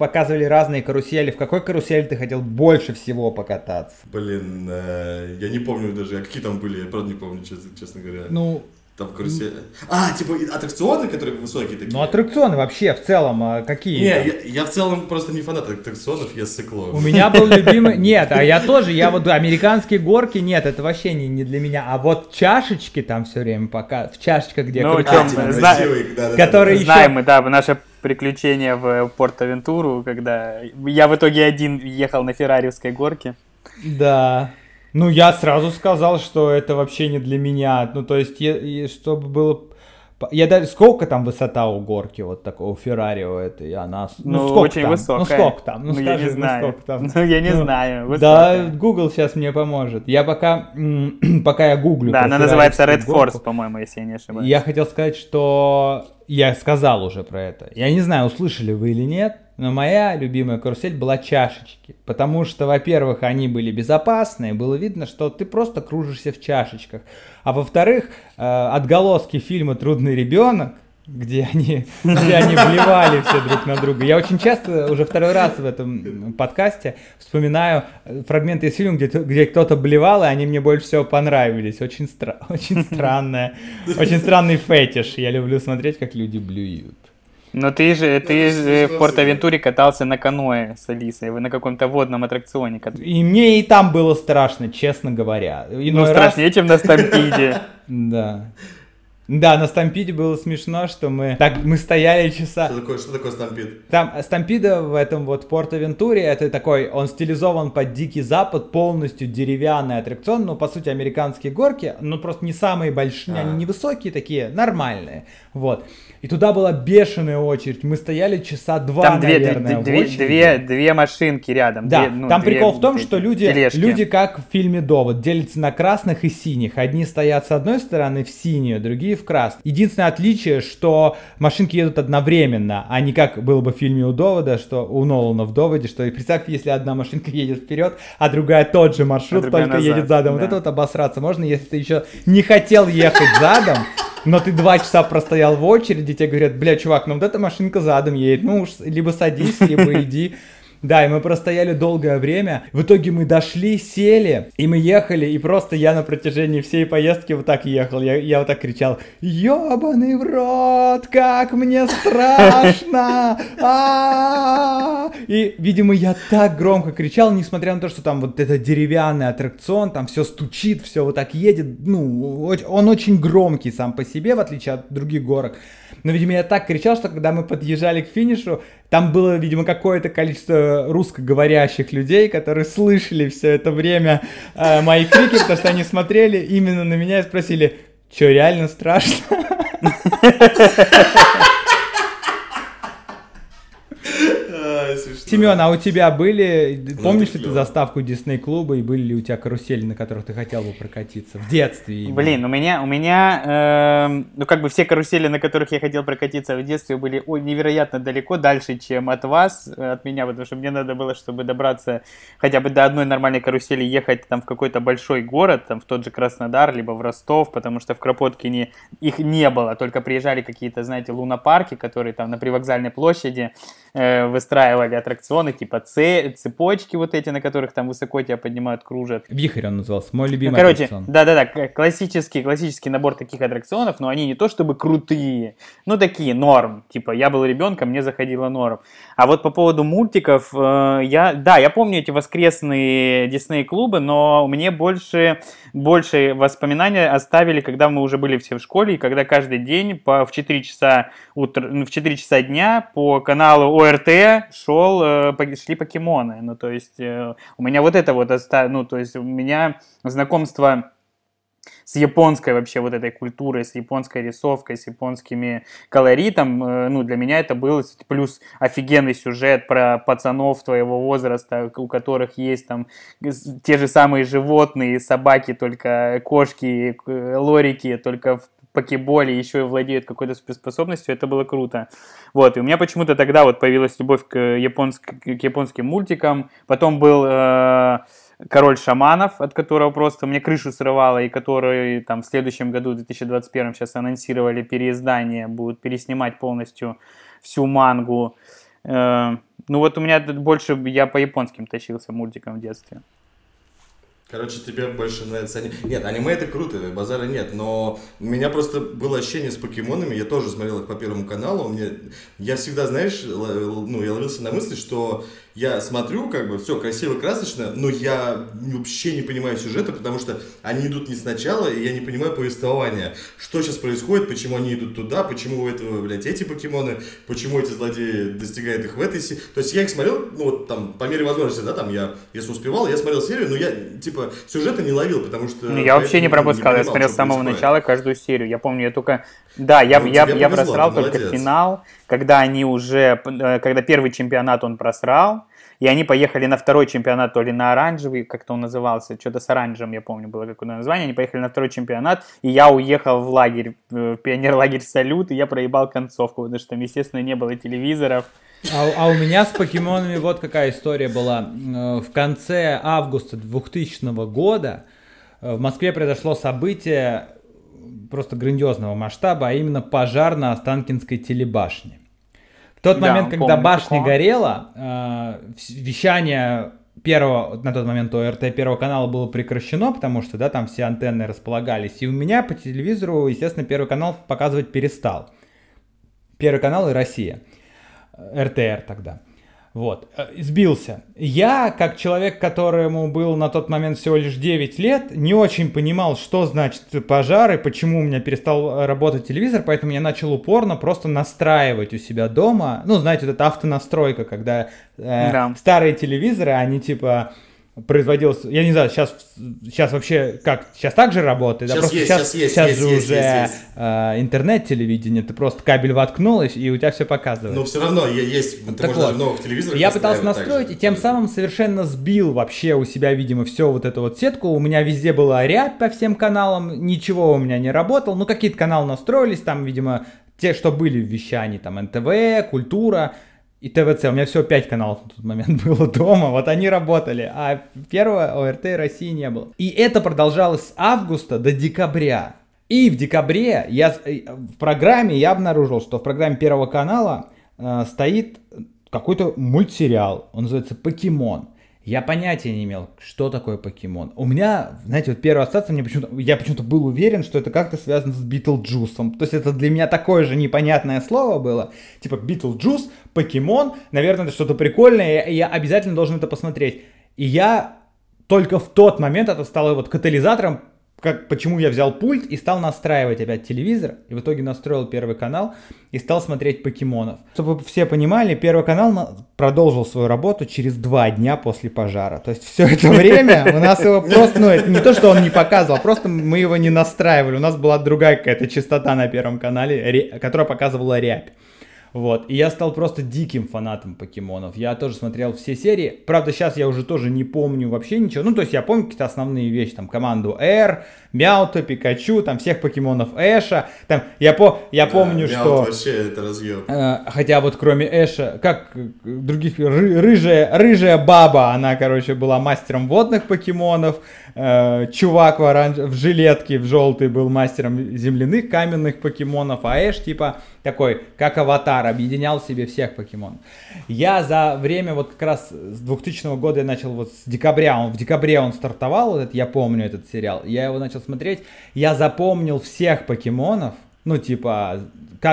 S1: разные карусели, в какой карусели ты хотел больше всего покататься?
S3: Блин, э, я не помню даже, а какие там были, я правда не помню, честно, честно говоря.
S1: Ну,
S3: Там карусель. А, типа аттракционы, которые высокие такие.
S1: ну аттракционы вообще в целом а, какие?
S3: Не, я, я в целом просто не фанат аттракционов, я сыкло.
S1: У меня был любимый... Нет, а я тоже, я вот американские горки, нет, это вообще не, не для меня. А вот чашечки там все время пока, в чашечках, где
S2: Ну, чем
S3: А,
S2: зна-
S3: да, да,
S1: которые
S3: да.
S1: еще-
S2: Знаем мы, да, наше приключение в Порт-Авентуру, когда я в итоге один ехал на феррариевской горке.
S1: Да. Ну, я сразу сказал, что это вообще не для меня. Ну, то есть, и чтобы было Я даже сколько там высота у горки вот такого Феррари у этой, она
S2: Ну, ну
S1: сколько
S2: очень
S1: там?
S2: высокая.
S1: Ну сколько там? Ну,
S2: Ну,
S1: скажи,
S2: я не
S1: ну,
S2: знаю.
S1: сколько там?
S2: Ну, я не
S1: Ну,
S2: знаю.
S1: Да,
S2: высокая.
S1: Google сейчас мне поможет. Я пока, пока я гуглю.
S2: Да, она называется Red
S1: горку,
S2: Force, по-моему, если я не ошибаюсь.
S1: Я хотел сказать, что я сказал уже про это. Я не знаю, услышали вы или нет, но моя любимая карусель была чашечки. Потому что, во-первых, они были безопасные, было видно, что ты просто кружишься в чашечках. А во-вторых, э, отголоски фильма «Трудный ребенок», где они, где они блевали все друг на друга. Я очень часто, уже второй раз в этом подкасте, вспоминаю э, фрагменты из фильма, где, где кто-то блевал, и они мне больше всего понравились. Очень, стра- очень странная, очень странный фетиш. Я люблю смотреть, как люди блюют.
S2: Но ты же, ты же
S3: смешно
S2: в Порт-Авентуре катался на каноэ с Алисой, вы на каком-то водном аттракционе катались.
S1: И мне и там было страшно, честно говоря.
S2: Ну,
S1: Иной раз-
S2: страшнее, чем на Стампиде.
S1: Да. Да, на Стампиде было смешно, что мы так мы стояли часа.
S3: Что такое, что такое стампид?
S1: Там Стампида в этом вот Порт-Авентуре, это такой, он стилизован под Дикий Запад, полностью деревянный аттракцион, ну, по сути, американские горки, ну, просто не самые большие,
S3: А.
S1: они невысокие такие, нормальные, вот. И туда была бешеная очередь, мы стояли часа два,
S2: Там две,
S1: наверное,
S2: две,
S1: в
S2: две, две, две машинки рядом.
S1: Да,
S2: две, ну,
S1: там
S2: две
S1: прикол в том,
S2: вот
S1: что люди,
S2: тележки.
S1: люди как в фильме Довод делятся на красных и синих. Одни стоят с одной стороны в синюю, другие в красную. Единственное отличие, что машинки едут одновременно, а не как было бы в фильме у Довода, что у Нолана в Доводе, что и представь, если одна машинка едет вперед, а другая тот же маршрут,
S2: А
S1: только
S2: назад,
S1: едет задом. Вот
S2: да.
S1: это вот обосраться можно, если ты еще не хотел ехать задом, но ты два часа простоял в очереди, тебе говорят, бля, чувак, ну вот эта машинка задом едет, ну уж либо садись, либо иди. Да, и мы простояли долгое время. В итоге мы дошли, сели, и мы ехали, и просто я на протяжении всей поездки вот так ехал. Я, я вот так кричал, ёбаный в рот, как мне страшно! А-а-а!» И, видимо, я так громко кричал, несмотря на то, что там вот это деревянный аттракцион, там все стучит, все вот так едет. Ну, он очень громкий сам по себе, в отличие от других горок. Но, видимо, я так кричал, что когда мы подъезжали к финишу, там было, видимо, какое-то количество русскоговорящих людей, которые слышали все это время э, мои крики, потому что они смотрели именно на меня и спросили, что, реально страшно? Семен, а у тебя были, помнишь ли ты заставку Дисней клуба и были ли у тебя карусели, на которых ты хотел бы прокатиться в детстве? именно?
S2: Блин, у меня, у меня, эм, ну как бы все карусели, на которых я хотел прокатиться в детстве, были ой, невероятно далеко, дальше, чем от вас, э, от меня, потому что мне надо было, чтобы добраться хотя бы до одной нормальной карусели, ехать там в какой-то большой город, там в тот же Краснодар, либо в Ростов, потому что в Кропоткине их не было, только приезжали какие-то, знаете, лунопарки, которые там на привокзальной площади э, выстраивали аттракционы, типа ц- цепочки вот эти, на которых там высоко тебя поднимают, кружат.
S1: Вихрь он назывался, мой
S2: Ну,
S1: любимый
S2: короче,
S1: аттракцион.
S2: да-да-да, классический, классический набор таких аттракционов, но они не то чтобы крутые, ну такие, норм. Типа, я был ребенком, мне заходило норм. А вот по поводу мультиков, э, я, да, я помню эти воскресные Дисней-клубы, но мне больше, больше воспоминания оставили, когда мы уже были все в школе, и когда каждый день по, в 4 часа утра, ну, в 4 часа дня по каналу ОРТ шел, э, по- шли покемоны. Ну, то есть, э, у меня вот это вот, ну, то есть, у меня знакомство с японской вообще вот этой культурой, с японской рисовкой, с японскими колоритом, э, ну, для меня это был плюс офигенный сюжет про пацанов твоего возраста, у которых есть там те же самые животные, собаки, только кошки, лорики, только в покеболе еще и владеют какой-то суперспособностью, это было круто. Вот, и у меня почему-то тогда вот появилась любовь к, японск- к японским мультикам. Потом был э, Король шаманов, от которого просто мне крышу срывало, и который там в следующем году, в 2021, сейчас анонсировали переиздание, будут переснимать полностью всю мангу. Э, ну вот у меня больше, я по японским тащился мультикам в детстве.
S3: Короче, тебе больше нравится аниме. Нет, аниме это круто, базара нет, но у меня просто было ощущение с покемонами, я тоже смотрел их по Первому каналу, мне... я всегда, знаешь, л- л- ну, я ловился на мысли, что я смотрю, как бы, все красиво, красочно, но я вообще не понимаю сюжета, потому что они идут не сначала, и я не понимаю повествования. Что сейчас происходит, почему они идут туда, почему у этого, блядь, эти покемоны, почему эти злодеи достигают их в этой серии. То есть я их смотрел, ну вот там, по мере возможности, да, там я, если успевал, я смотрел серию, но я, типа, сюжета не ловил, потому что...
S2: Ну, я вообще не пропускал, не понимал, я смотрел с самого происходит. начала каждую серию. Я помню, я только... Да, я, ну, я, я повезло, просрал только финал, когда они уже, э, когда первый чемпионат он просрал, и они поехали на второй чемпионат, то ли на оранжевый, как-то он назывался, что-то с оранжевым, я помню, было какое-то название. Они поехали на второй чемпионат, и я уехал в лагерь, в пионер-лагерь «Салют», и я проебал концовку, потому что там, естественно, не было телевизоров.
S1: А, а у меня с покемонами вот какая история была. Э, в конце августа 2000 года э, в Москве произошло событие просто грандиозного масштаба, а именно пожар на Останкинской телебашне тот да, момент, когда помню, башня такого. горела, э, вещание первого, на тот момент ОРТ первого канала было прекращено, потому что, да, там все антенны располагались. И у меня по телевизору, естественно, первый канал показывать перестал. Первый канал и Россия. РТР тогда. Вот, э, сбился. Я, как человек, которому был на тот момент всего лишь 9 лет, не очень понимал, что значит пожар и почему у меня перестал работать телевизор, поэтому я начал упорно просто настраивать у себя дома. Ну, знаете, вот эта автонастройка, когда э, да. старые телевизоры, они типа производилось, я не знаю, сейчас, сейчас вообще как, сейчас так же работает?
S3: Сейчас
S1: да, просто
S3: есть,
S1: сейчас,
S3: сейчас есть,
S1: сейчас
S3: есть,
S1: же
S3: есть,
S1: уже
S3: есть, есть.
S1: Э, интернет-телевидение, ты просто кабель воткнул, и у тебя все показывает.
S3: Но все равно есть, ты
S1: так
S3: можешь вот, даже новых телевизоров
S1: Я пытался настроить, и тем самым совершенно сбил вообще у себя, видимо, все вот эту вот сетку. У меня везде была рябь по всем каналам, ничего у меня не работало. Ну, какие-то каналы настроились, там, видимо, те, что были в вещании, там, НТВ, Культура, и ТВЦ. У меня всего 5 каналов на тот момент было дома, вот они работали, а первого ОРТ России не было. И это продолжалось с августа до декабря. И в декабре я э, в программе я обнаружил, что в программе Первого канала э, стоит какой-то мультсериал, он называется «Покемон». Я понятия не имел, что такое покемон. У меня, знаете, вот первая ассоциация, мне почему-то, я почему-то был уверен, что это как-то связано с Битлджусом. То есть это для меня такое же непонятное слово было. Типа Битлджус, покемон, наверное, это что-то прикольное, и я обязательно должен это посмотреть. И я только в тот момент это стало вот катализатором как, почему я взял пульт и стал настраивать опять телевизор, и в итоге настроил первый канал и стал смотреть покемонов. Чтобы вы все понимали, первый канал продолжил свою работу через два дня после пожара. То есть все это время у нас его просто, ну это не то, что он не показывал, просто мы его не настраивали. У нас была другая какая-то частота на первом канале, которая показывала рябь. Вот. И я стал просто диким фанатом покемонов. Я тоже смотрел все серии. Правда, сейчас я уже тоже не помню вообще ничего. Ну, то есть я помню какие-то основные вещи. Там команду R, Мяута, Пикачу, там всех покемонов Эша. Там я, по, я да, помню, что...
S3: вообще это разъел.
S1: Э, хотя вот кроме Эша, как других... Ры, рыжая, рыжая баба, она, короче, была мастером водных покемонов. Э, чувак в, оранж... в жилетке, в желтый был мастером земляных каменных покемонов. А Эш, типа, такой, как аватар, объединял в себе всех покемонов. Я за время, вот как раз с 2000 года я начал, вот с декабря, он в декабре он стартовал, вот этот, я помню этот сериал, я его начал смотреть, я запомнил всех покемонов, ну, типа,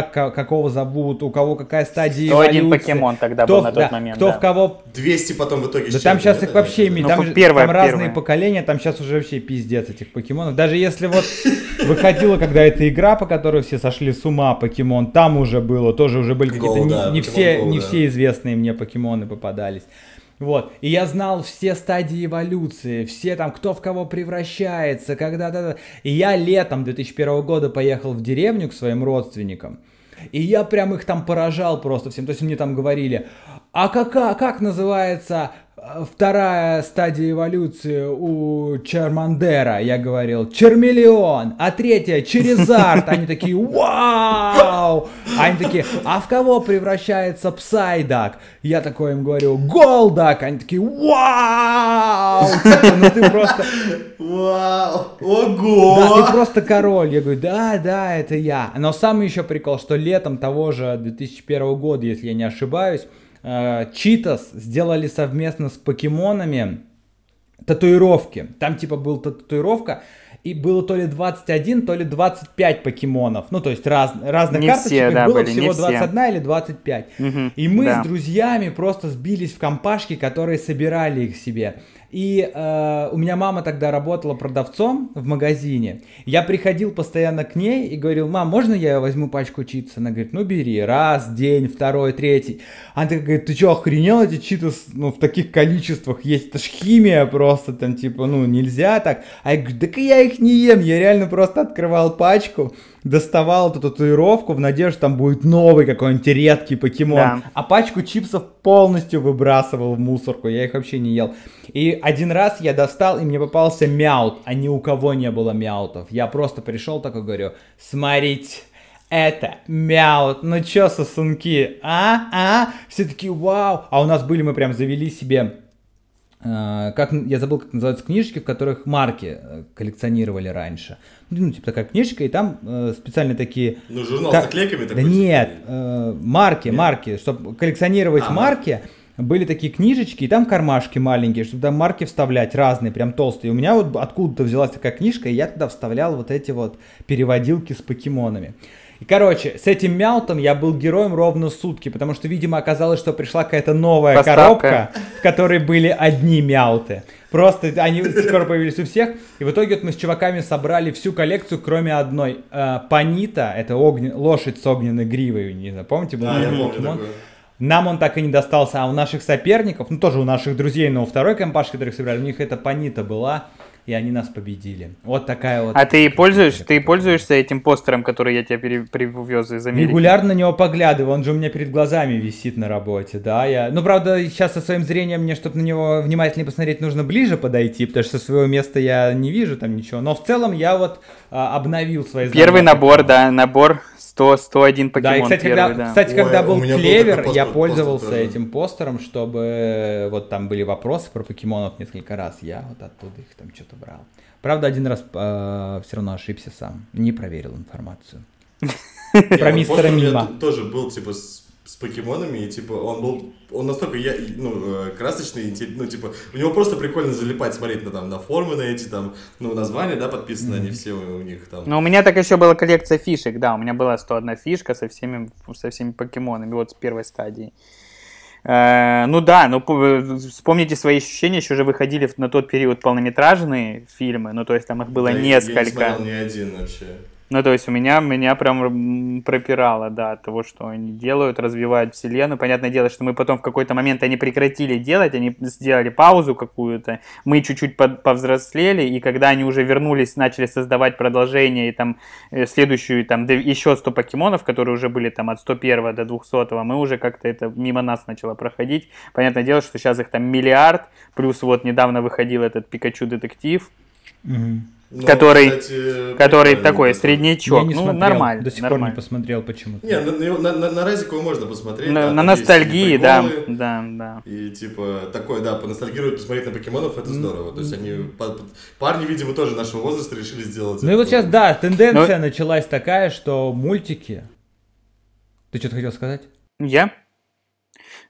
S1: как, какого зовут, у кого какая стадия 101
S2: эволюции. покемон тогда кто, был на тот да, момент,
S1: Кто да. в кого...
S3: 200 потом в итоге
S1: Да там сейчас их вообще, ну, там, первое, там разные поколения, там сейчас уже вообще пиздец этих покемонов. Даже если вот выходила когда эта игра, по которой все сошли с ума, покемон, там уже было, тоже уже были какие-то, не, все, не все известные мне покемоны попадались. Вот. И я знал все стадии эволюции, все там, кто в кого превращается, когда-то. И я летом 2001 года поехал в деревню к своим родственникам. И я прям их там поражал просто всем. То есть мне там говорили, а как, как называется вторая стадия эволюции у Чермандера, я говорил, Чермелион, а третья Черезард, они такие, вау! Они такие, а в кого превращается Псайдак? Я такой им говорю, Голдак, они такие, вау! Ну ты просто...
S3: Вау! Ого!
S1: Да, ты просто король. Я говорю, да, да, это я. Но самый еще прикол, что летом того же 2001 года, если я не ошибаюсь, Читас э, сделали совместно с покемонами татуировки. Там типа была татуировка, и было то ли 21, то ли 25 покемонов. Ну, то есть раз, разных
S2: Не
S1: карточек
S2: все, да,
S1: было
S2: были,
S1: всего
S2: все.
S1: 21 или 25.
S2: Мгм,
S1: И мы
S2: да.
S1: с друзьями просто сбились в компашки, которые собирали их себе. И э, у меня мама тогда работала продавцом в магазине. Я приходил постоянно к ней и говорил, мам, можно я возьму пачку читс? Она говорит, ну бери, раз, день, второй, третий. Она такая говорит, ты что, охренел эти читс ну, в таких количествах есть? Это ж химия просто, там типа, ну нельзя так. А я говорю, так я их не ем, я реально просто открывал пачку, доставал эту татуировку в надежде, что там будет новый какой-нибудь редкий покемон.
S2: Да.
S1: А пачку чипсов полностью выбрасывал в мусорку, я их вообще не ел. И один раз я достал, и мне попался мяут, а ни у кого не было мяутов. Я просто пришел такой, говорю, смотрите, это мяут, ну чё, сосунки, а, а? Все такие, вау. А у нас были, мы прям завели себе как я забыл, как называются книжки, в которых марки э, коллекционировали раньше. Ну, типа такая книжка, и там э, специальные такие
S3: Ну, журнал
S1: Ка-
S3: с наклейками
S1: да
S3: такой. типа,
S1: нет, э, марки, марки, чтобы коллекционировать
S3: А,
S1: марки, были такие книжечки, и там кармашки маленькие, чтобы там марки вставлять разные, прям толстые. У меня вот откуда-то взялась такая книжка, и я туда вставлял вот эти вот переводилки с покемонами. И, короче, с этим мяутом я был героем ровно сутки, потому что, видимо, оказалось, что пришла какая-то новая
S2: Поставка.
S1: коробка, в которой были одни мяуты. Просто они скоро появились у всех. И в итоге вот мы с чуваками собрали всю коллекцию, кроме одной. Э, Панита, это огне- лошадь с огненной гривой, не знаю, помните? был
S3: Да, я помню такое.
S1: Нам он так и не достался, а у наших соперников, ну тоже у наших друзей, но у второй компашки, которых собирали, у них эта Панита была, и они нас победили. Вот такая вот.
S2: А ты пользуешь, ты пользуешься этим постером, который я тебе пере- привез из Америки?
S1: Регулярно на него поглядываю, он же у меня перед глазами висит на работе, да, я... Ну, правда, сейчас со своим зрением мне, чтобы на него внимательнее посмотреть, нужно ближе подойти, потому что со своего места я не вижу там ничего, но в целом я вот а, обновил свои
S2: Первый
S1: знания
S2: набор, да, набор 100, 101 покемон
S1: Да, и, кстати,
S2: первый,
S1: когда,
S2: да.
S1: кстати,
S3: Ой,
S1: когда был
S3: был
S1: клевер,
S3: такой
S1: я пользовался
S3: постер
S1: этим постером, чтобы э, вот там были вопросы про покемонов несколько раз. Я вот оттуда их там что-то брал. Правда, один раз все равно ошибся сам, не проверил информацию. Про мистера Мима.
S3: тоже был, типа, с, с покемонами, и, типа, он был, он настолько, я, ну, э, красочный, ну, типа, у него просто прикольно залипать, смотреть на, там, на формы, на эти, там, ну, названия, да, подписаны, они все у, у них, там.
S2: Ну, у меня так еще была коллекция фишек, да, у меня была 101 фишка со всеми, со всеми покемонами, вот с первой стадии. Э, ну да, ну по- вспомните свои ощущения, еще же выходили на тот период полнометражные фильмы, ну то есть там их было
S3: Да, я- Я не
S2: несколько.
S3: смотрел ни один вообще.
S2: Ну, то есть у меня, меня прям пропирало, да, от того, что они делают, развивают вселенную. Понятное дело, что мы потом в какой-то момент они прекратили делать, они сделали паузу какую-то, мы чуть-чуть повзрослели, и когда они уже вернулись, начали создавать продолжение, и там э, следующую, там, еще 100 покемонов, которые уже были там от 101 до 200, мы уже как-то это мимо нас начало проходить. Понятное дело, что сейчас их там миллиард, плюс вот недавно выходил этот Пикачу-детектив.
S3: Ну,
S2: Который-
S3: кстати,
S2: который такой среднячок.
S1: Я не
S2: ну,
S1: смотрел,
S2: нормально.
S1: До сих пор не
S2: нормально.
S1: посмотрел почему-то.
S3: Не, на, на, на, на, его можно посмотреть.
S2: На,
S3: да,
S2: на ностальгии, да, да, да.
S3: И типа такой, да, поностальгировать, посмотреть на покемонов, это здорово. То есть они, па- па- парни, видимо, тоже нашего возраста решили сделать
S1: Ну и вот сейчас, да, тенденция
S2: Ну-
S1: началась такая, что мультики... Ты что-то хотел сказать?
S2: Я?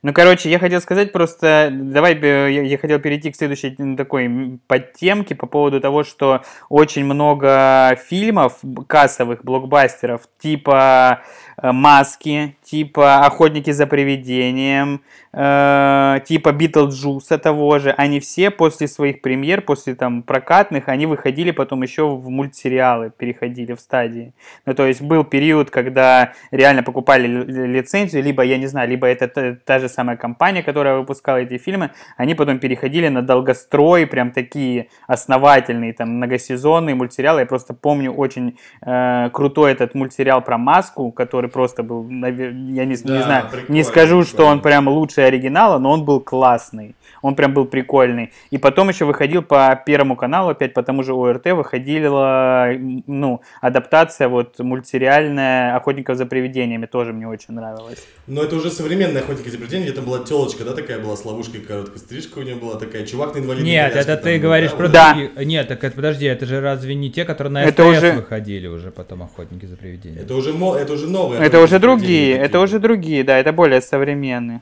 S2: Ну, короче, я хотел сказать просто, давай, я, хотел перейти к следующей такой подтемке по поводу того, что очень много фильмов, кассовых блокбастеров, типа э, «Маски», типа «Охотники за привидением», э, типа «Битлджуса» того же, они все после своих премьер, после там прокатных, они выходили потом еще в мультсериалы, переходили в стадии. Ну, то есть был период, когда реально покупали ли- лицензию, либо, я не знаю, либо это та, же самая компания, которая выпускала эти фильмы, они потом переходили на долгострой, прям такие основательные, там, многосезонные мультсериалы. Я просто помню очень э, крутой этот мультсериал про маску, который просто был, я не, не
S3: Да,
S2: знаю, не
S3: прикольно,
S2: скажу, что он прям лучше оригинала, но он был классный. Он прям был прикольный. И потом еще выходил по Первому каналу, опять по тому же ОРТ, выходила, ну, адаптация вот мультсериальная «Охотников за привидениями», тоже мне очень нравилась.
S3: Но это уже современная охотники привидениями, где там была телочка, да, такая была с ловушкой, короткой стрижка у нее была такая, чувак на инвалидной
S1: Нет,
S3: коляске
S1: это
S3: там
S1: ты
S3: был,
S1: говоришь
S3: да,
S1: про.
S2: Да.
S1: другие- Нет, так это подожди, это же разве не те, которые на
S2: Это
S1: СТС
S2: уже-
S1: выходили уже потом охотники за привидениями?
S3: Это уже, мо- это уже новые.
S2: Это уже другие, это уже другие, да, это более современные.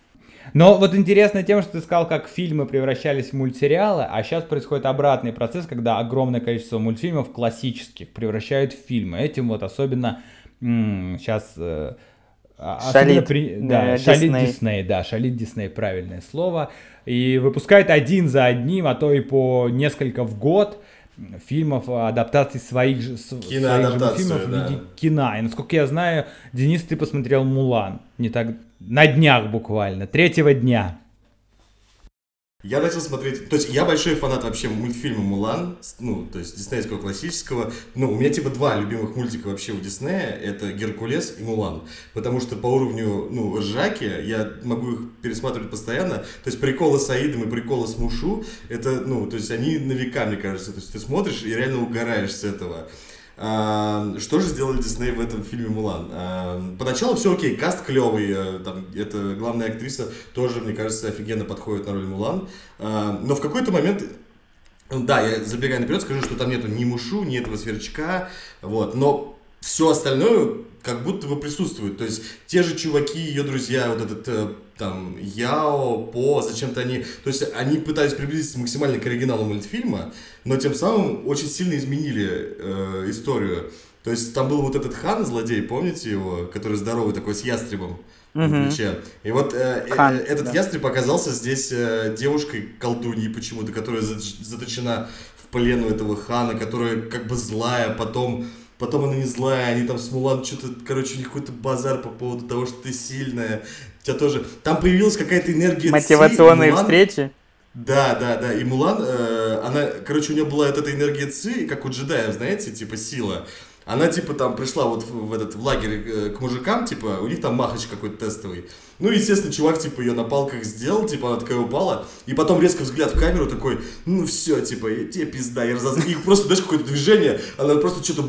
S1: Но вот интересно тем, что ты сказал, как фильмы превращались в мультсериалы, а сейчас происходит обратный процесс, когда огромное количество мультфильмов классических превращают в фильмы. Этим вот особенно м- сейчас... Э,
S2: шалит,
S1: при... да, шалит Дисней, да, шалит Дисней, правильное слово. И выпускает один за одним, а то и по несколько в год фильмов, адаптаций своих же, своих же фильмов да. в виде кино. И насколько я знаю, Денис, ты посмотрел Мулан не так на днях буквально, третьего дня.
S3: Я начал смотреть, то есть я большой фанат вообще мультфильма «Мулан», ну, то есть диснеевского классического. Ну, у меня типа два любимых мультика вообще у Диснея, это «Геркулес» и «Мулан». Потому что по уровню, ну, ржаки я могу их пересматривать постоянно. То есть приколы с Аидом и приколы с Мушу, это, ну, то есть они на века, мне кажется. То есть ты смотришь и реально угораешь с этого. А, что же сделали Дисней в этом фильме «Мулан»? А, поначалу все окей, каст клевый, э, там, это главная актриса тоже, мне кажется, офигенно подходит на роль Мулан, а, но в какой-то момент да, я забегая наперед скажу, что там нету ни Мушу, ни этого сверчка, вот, но все остальное как будто бы присутствует. То есть те же чуваки, ее друзья, вот этот э, там Яо, По, зачем-то они... То есть они пытались приблизиться максимально к оригиналу мультфильма, но тем самым очень сильно изменили э, историю. То есть там был вот этот хан, злодей, помните его, который здоровый такой с ястребом угу. на плече. И вот э, э хан, э, этот да. ястреб оказался здесь э, девушкой колдуньей почему-то, которая заточена в плен у этого хана, которая как бы злая, потом потом она не злая, они там с Мулан что-то, короче, у них какой-то базар по поводу того, что ты сильная. У тебя тоже... Там появилась какая-то энергия
S2: Мотивационные Ци, встречи.
S3: Да, да, да. И Мулан, э, она, короче, у нее была вот эта энергия Ци, как у джедаев, знаете, типа сила. Она, типа, там пришла вот в, в этот в лагерь э, к мужикам, типа, у них там махач какой-то тестовый. Ну, естественно, чувак, типа, ее на палках сделал, типа, она такая упала, и потом резко взгляд в камеру такой, ну, все, типа, тебе пизда, я разоз... И просто, знаешь, какое-то движение, она просто что-то,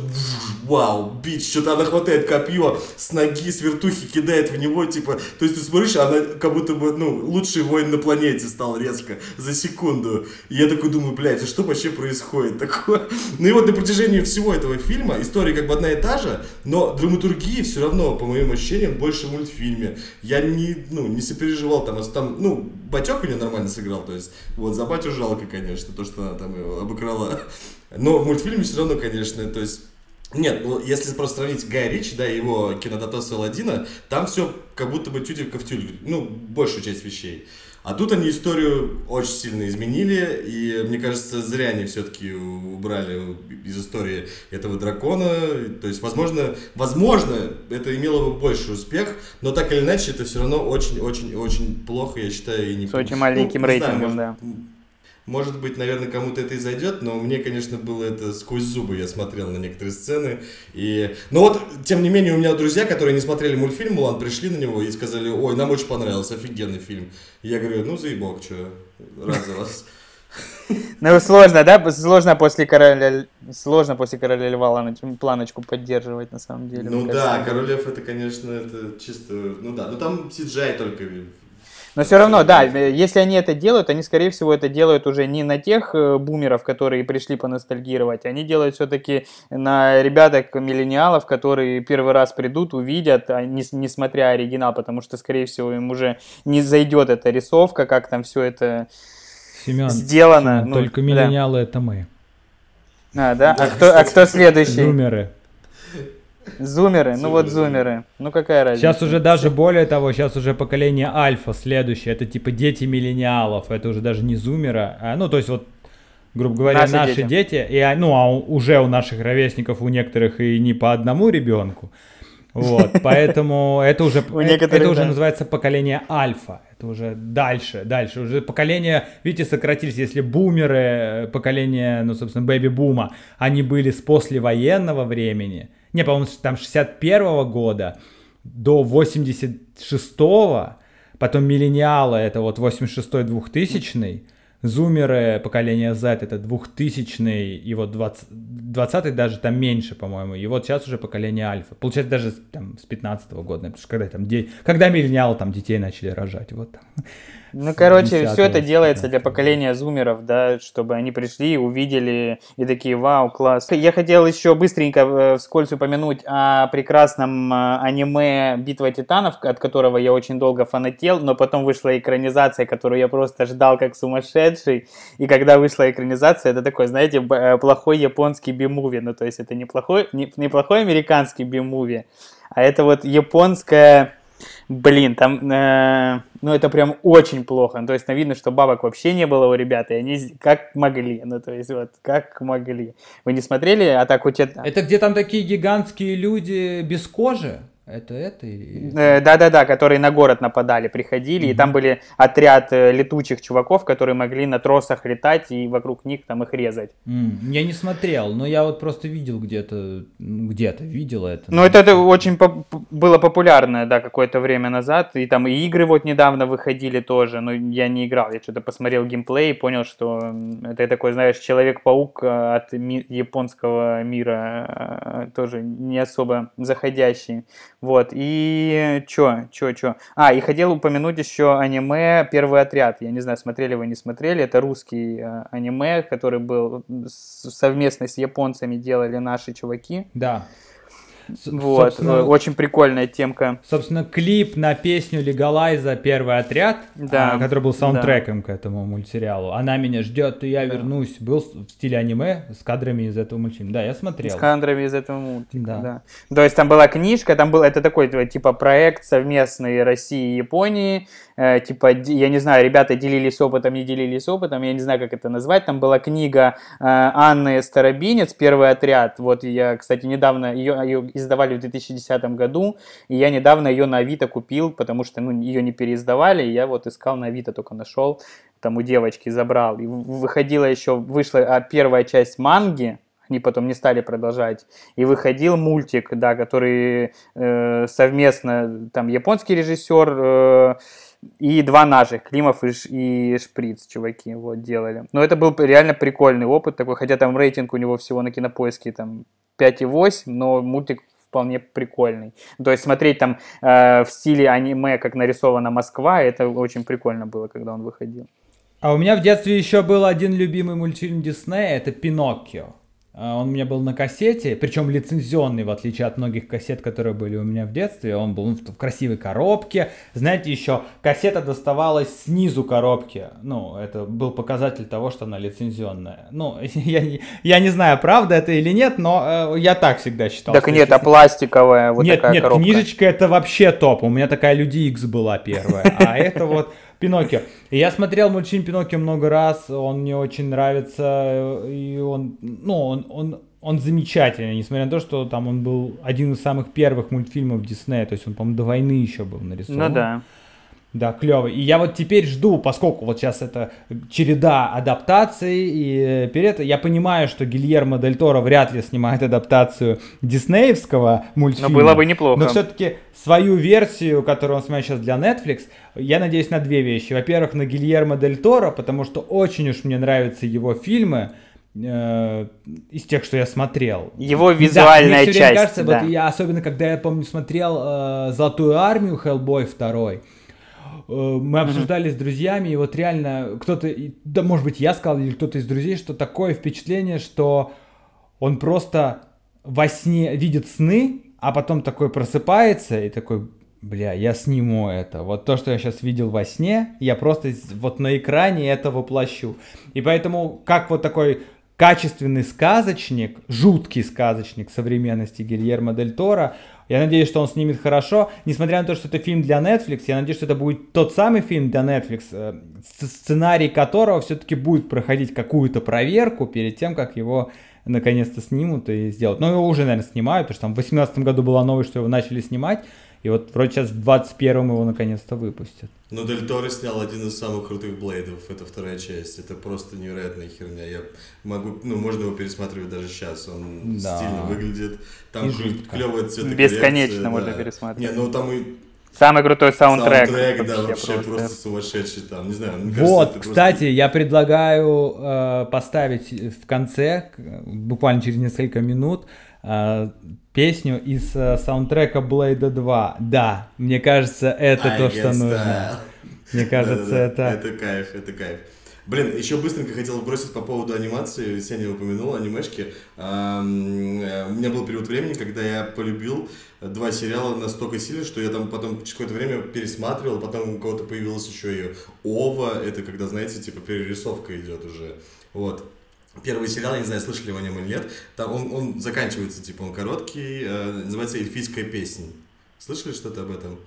S3: вау, бич, что-то она хватает копье с ноги, с вертухи кидает в него, типа, то есть ты смотришь, она как будто бы, ну, лучший воин на планете стал резко, за секунду. И я такой думаю, блядь, а что вообще происходит такое? Ну и вот на протяжении всего этого фильма история как бы одна и та же, но драматургии все равно, по моим ощущениям, больше в мультфильме. Я не ну, не сопереживал там, там, ну, Батек у нее нормально сыграл, то есть, вот, за Батю жалко, конечно, то, что она там его обыграла, но в мультфильме все равно, конечно, то есть, нет, ну, если просто сравнить Гая Ричи, да, его кинодатасы Аладдина, там все как будто бы тютелька в тюльку, ну, большую часть вещей. А тут они историю очень сильно изменили, и мне кажется, зря они все-таки убрали из истории этого дракона. То есть, возможно, возможно, это имело бы больший успех, но так или иначе, это все равно очень-очень-очень плохо, я считаю, и не...
S2: С очень маленьким ну, рейтингом, знаю,
S3: да. Может быть, наверное, кому-то это и зайдет, но мне, конечно, было это сквозь зубы. Я смотрел на некоторые сцены. И... Но вот, тем не менее, у меня друзья, которые не смотрели мультфильм «Мулан», пришли на него и сказали, ой, нам очень понравился, офигенный фильм. И я говорю, ну, заебок, что, раз за вас.
S2: Ну, сложно, да? Сложно после короля, сложно после короля льва планочку поддерживать, на самом деле.
S3: Ну да, король лев это, конечно, это чисто, ну да, ну там CGI только
S2: но все равно, да, если они это делают, они, скорее всего, это делают уже не на тех э, бумеров, которые пришли поностальгировать, они делают все-таки на ребяток миллениалов, которые первый раз придут, увидят, а не, не смотря оригинал, потому что, скорее всего, им уже не зайдет эта рисовка, как там все это Семен, сделано.
S1: Семен, ну, только миллениалы да. это мы.
S2: А, да? А кто, а кто следующий?
S1: Зумеры.
S2: Зумеры, ну вот зумеры. Ну какая разница?
S1: Сейчас уже даже более того, сейчас уже поколение альфа следующее. Это типа дети миллениалов. Это уже даже не зумеры. А, ну то есть вот, грубо говоря, наши, наши дети. дети. И, а, ну а уже у наших ровесников, у некоторых и не по одному ребенку. Вот, поэтому это уже, это уже называется поколение альфа. Это уже дальше, дальше. Уже поколение, видите, сократились. Если бумеры, поколение, ну, собственно, бэби-бума, они были с послевоенного времени – не, по-моему, там 61 года до 86-го, потом миллениалы, это вот 86-й, 2000 зумеры поколения Z это 2000 и вот 20, 20 даже там меньше, по-моему, и вот сейчас уже поколение альфа. Получается даже там с 15 -го года, потому что когда там де... когда миллениалы там детей начали рожать, вот там.
S2: Ну, короче,
S1: 10-го,
S2: все это делается для
S1: 15-го.
S2: поколения зумеров, да, чтобы они пришли, увидели и такие, вау, класс. Я хотел еще быстренько э, вскользь упомянуть о прекрасном э, аниме «Битва титанов», от которого я очень долго фанател, но потом вышла экранизация, которую я просто ждал как сумасшедший. И когда вышла экранизация, это такой, знаете, э, плохой японский би-муви. Ну, то есть это не плохой, не, не плохой американский би-муви, а это вот японская... Блин, там, э, ну это прям очень плохо. Ну, то есть, ну, видно, что бабок вообще не было у ребят, и они как могли, ну то есть вот как могли. Вы не смотрели «Атаку Титанов»?
S1: Это где там такие гигантские люди без кожи? Это это?
S2: Э, Да-да-да, которые на город нападали, приходили, и там были отряд э, летучих чуваков, которые могли на тросах летать и вокруг них там их резать.
S1: М, Я не смотрел, но я вот просто видел где-то, где-то видел это.
S2: Ну, это, это очень поп- было популярно, да, какое-то время назад. И там и игры вот недавно выходили тоже, но я не играл. Я что-то посмотрел геймплей и понял, что это такой, знаешь, Человек-паук э, от ми- японского мира, тоже не особо заходящий. Вот, и чё, чё, чё. А, и хотел упомянуть еще аниме «Первый отряд». Я не знаю, смотрели вы, не смотрели. Это русский э, аниме, который был совместно с японцами делали наши чуваки.
S1: Да.
S2: Вот, э, очень прикольная темка.
S1: Собственно, клип на песню Легалайза «Первый отряд»,
S2: Да,
S1: а, который был саундтреком к этому мультсериалу. «Она меня ждет, и я
S2: Да.
S1: вернусь», был в стиле аниме с кадрами из этого мультфильма. Да, я смотрел.
S2: С кадрами из этого мультика,
S1: Да.
S2: да. То есть там была книжка, там был, это такой типа проект совместный России и Японии, Э, типа, я не знаю, ребята делились опытом, не делились опытом, я не знаю, как это назвать, там была книга э, Анны Старобинец «Первый отряд», вот я, кстати, недавно, ее, ее издавали в 2010 году, и я недавно ее на Авито купил, потому что, ну, ее не переиздавали, и я вот искал на Авито, только нашел, там у девочки забрал, и выходила еще, вышла а, первая часть манги, они потом не стали продолжать. И выходил мультик, да, который э, совместно, там, японский режиссер э, и два наших, Климов и, и Шприц, чуваки, вот, делали. Но это был реально прикольный опыт такой, хотя там рейтинг у него всего на кинопоиске там 5,8, но мультик вполне прикольный. То есть смотреть там э, в стиле аниме, как нарисована Москва, это очень прикольно было, когда он выходил.
S1: А у меня в детстве еще был один любимый мультфильм Диснея, это «Пиноккио». А, Он у меня был на кассете, причем лицензионный, в отличие от многих кассет, которые были у меня в детстве. Он был в в красивой коробке. Знаете, еще кассета доставалась снизу коробки. Ну, это был показатель того, что она лицензионная. Ну, я не, я не знаю, правда это или нет, но э, я так всегда считал.
S2: так нет, а пластиковая вот
S1: нет,
S2: такая
S1: нет,
S2: коробка.
S1: книжечка это вообще топ. У меня такая Люди Икс была первая. А это вот Пиноккио. Я смотрел мультфильм Пиноккио много раз. Он мне очень нравится. И он, ну, он, он, он замечательный, несмотря на то, что там он был один из самых первых мультфильмов Диснея. То есть он, по-моему, до войны еще был нарисован.
S2: Ну да.
S1: Да, клевый. И я вот теперь жду, поскольку вот сейчас это череда адаптаций, и э, перед я понимаю, что Гильермо Дель Торо вряд ли снимает адаптацию диснеевского
S2: Но
S1: мультфильма.
S2: было бы неплохо.
S1: Но все-таки свою версию, которую он снимает сейчас для Netflix, я надеюсь на две вещи. Во-первых, на Гильермо Дель Торо, потому что очень уж мне нравятся его фильмы э, из тех, что я смотрел.
S2: Его
S1: Да,
S2: визуальная
S1: время
S2: часть,
S1: кажется,
S2: да.
S1: вот я особенно, когда я помню, смотрел э, Золотую армию Хеллбой 2, мы обсуждали с друзьями, и вот реально кто-то, да, может быть, я сказал, или кто-то из друзей, что такое впечатление, что он просто во сне видит сны, а потом такой просыпается и такой, бля, я сниму это. Вот то, что я сейчас видел во сне, я просто вот на экране это воплощу. И поэтому, как вот такой качественный сказочник, жуткий сказочник современности Гильермо Дель Торо, я надеюсь, что он снимет хорошо, несмотря на то, что это фильм для Netflix, я надеюсь, что это будет тот самый фильм для Netflix, э, сценарий которого все-таки будет проходить какую-то проверку перед тем, как его наконец-то снимут и сделают. Но его уже, наверное, снимают, потому что там в 2018 году была новость, что его начали снимать, и вот вроде сейчас в 2021 его наконец-то выпустят.
S3: Но Дель Торо снял один из самых крутых блейдов, это вторая часть. Это просто невероятная херня. Я могу, ну, можно его пересматривать даже сейчас. Он
S1: Да.
S3: стильно выглядит. Там клевая цветокоррекция.
S2: Бесконечно можно
S3: да.
S2: пересматривать.
S3: Не, ну там и
S2: Самый крутой саундтрек.
S3: саундтрек, да,
S2: вообще просто.
S3: просто сумасшедший там. Не знаю, мне кажется,
S1: Вот,
S3: это
S1: кстати, я предлагаю э, поставить в конце, буквально через несколько минут, э, песню из э, саундтрека Блейда 2. Да, мне кажется, это
S3: просто
S1: то, что
S3: I
S1: нужно.
S3: that.
S1: Мне кажется, это...
S3: Это кайф, это кайф. Блин, еще быстренько хотел бросить по поводу анимации. Сеня упомянул анимешки. Э, у меня был период времени, когда я полюбил два сериала настолько сильно, что я там потом через какое-то время пересматривал, потом у кого-то появилась еще и Ова, это когда, знаете, типа перерисовка идет уже. Вот. Первый сериал, я не знаю, слышали вы о нем или нет, там он, он заканчивается, типа, он короткий, э, называется «Эльфийская песня». Слышали что-то об этом?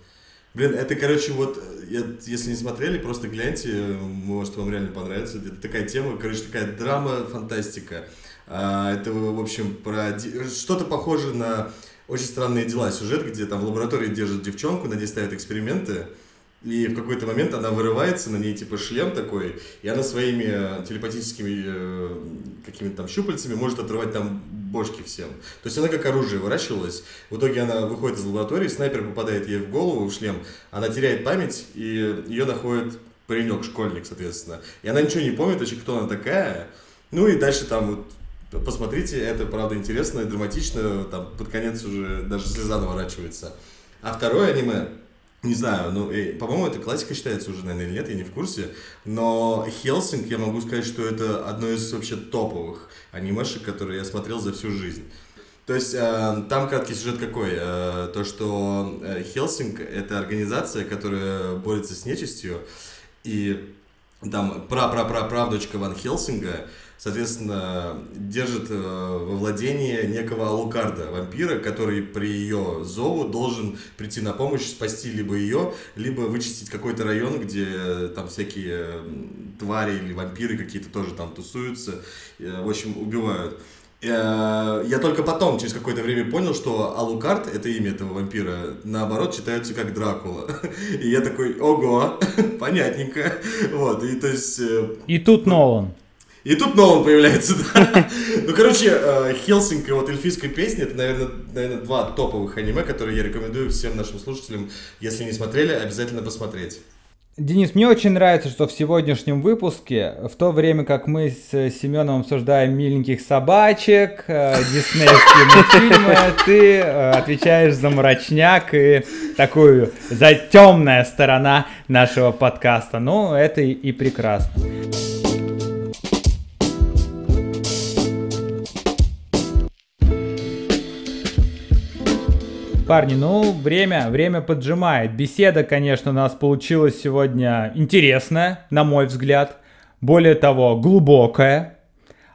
S3: Блин, это, короче, вот, я, если не смотрели, просто гляньте, может, вам реально понравится. Это такая тема, короче, такая драма, фантастика. А, это, в общем, про что-то похоже на очень странные дела сюжет, где там в лаборатории держат девчонку, на ней ставят эксперименты, и в какой-то момент она вырывается, на ней типа шлем такой, и она своими э, телепатическими э, какими-то там щупальцами может отрывать там бошки всем. То есть она как оружие выращивалась. В итоге она выходит из лаборатории, снайпер попадает ей в голову, в шлем, она теряет память, и ее находит паренек, школьник, соответственно. И она ничего не помнит вообще, кто она такая. Ну и дальше там вот посмотрите, это правда интересно и драматично, там под конец уже даже слеза наворачивается. А второе аниме, не знаю, ну, по-моему, это классика считается уже, наверное, или нет, я не в курсе. Но Хелсинг, я могу сказать, что это одно из вообще топовых анимешек, которые я смотрел за всю жизнь. То есть э, там краткий сюжет какой? Э, то, что э, Хелсинг это организация, которая борется с нечистью, и там пра-пра-пра-правдочка Ван Хелсинга, соответственно, держит э, во владении некого Алукарда, вампира, который при ее зову должен прийти на помощь, спасти либо ее, либо вычистить какой-то район, где э, там всякие твари или вампиры какие-то тоже там тусуются, э, в общем, убивают. Я только потом, через какое-то время понял, что Алукард, это имя этого вампира, наоборот, читается как Дракула. И я такой, ого, понятненько. Вот, и то есть...
S1: И тут Нолан.
S3: И тут Нолан появляется, да. Ну, короче, э, Хелсинг и вот эльфийская песня, это, наверное, наверное, два топовых аниме, которые я рекомендую всем нашим слушателям, если не смотрели, обязательно посмотреть.
S1: Денис, мне очень нравится, что в сегодняшнем выпуске, в то время как мы с Семеном обсуждаем миленьких собачек, э, диснеевские мультфильмы, ты э, отвечаешь за мрачняк и такую, за темная сторона нашего подкаста. Ну, это и, и прекрасно. Парни, ну, время, время поджимает. Беседа, конечно, у нас получилась сегодня интересная, на мой взгляд. Более того, глубокая.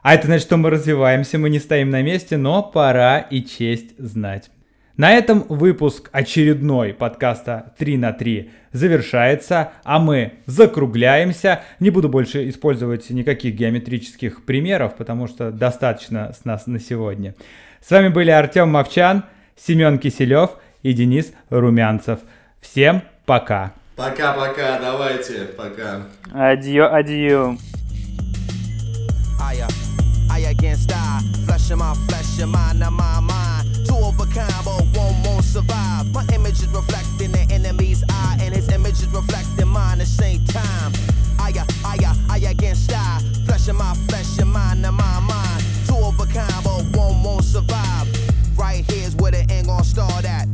S1: А это значит, что мы развиваемся, мы не стоим на месте, но пора и честь знать. На этом выпуск очередной подкаста 3 на 3 завершается, а мы закругляемся. Не буду больше использовать никаких геометрических примеров, потому что достаточно с нас на сегодня. С вами были Артем Мовчан. Семен Киселев и Денис Румянцев. Всем пока.
S3: Пока-пока, давайте, пока.
S4: Адьё, адьё. I against I, flesh of my flesh, your mind, not my mind. Two of a kind, but one won't survive. My image is reflecting the enemy's eye, and his image is reflecting mine at the same time. I, I, I against I, flesh of my flesh, your mind, not my mind. Two of a kind, but one won't survive. Right here's where the end gon' start at.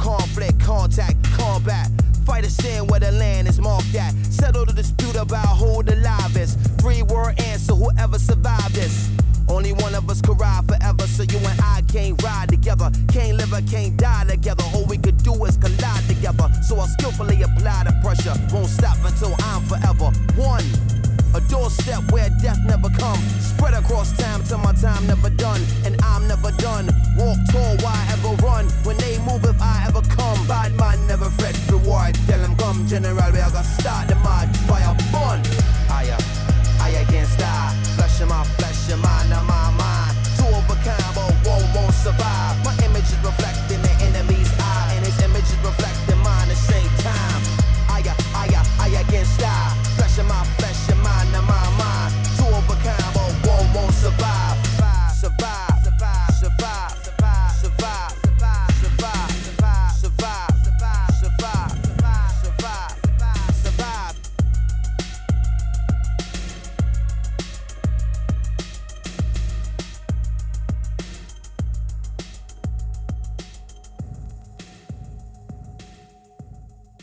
S4: Conflict, contact, combat. Fight a sin where the land is marked at. Settle the dispute about who the live is. Three word answer, whoever survived this. Only one of us could ride forever, so you and I can't ride together. Can't live or can't die together. All we could do is collide together. So I'll skillfully apply the pressure. Won't stop until I'm forever one. A doorstep where death never come. Spread across time till my time never done. And I'm never done. Walk tall, why ever run? When they move, if I ever come. Bad man never fret reward. Tell them come, General, we are gonna start the mud. Fire burn. I, I against I. Flesh in my flesh, in my on my mind. Two of a but one won't survive.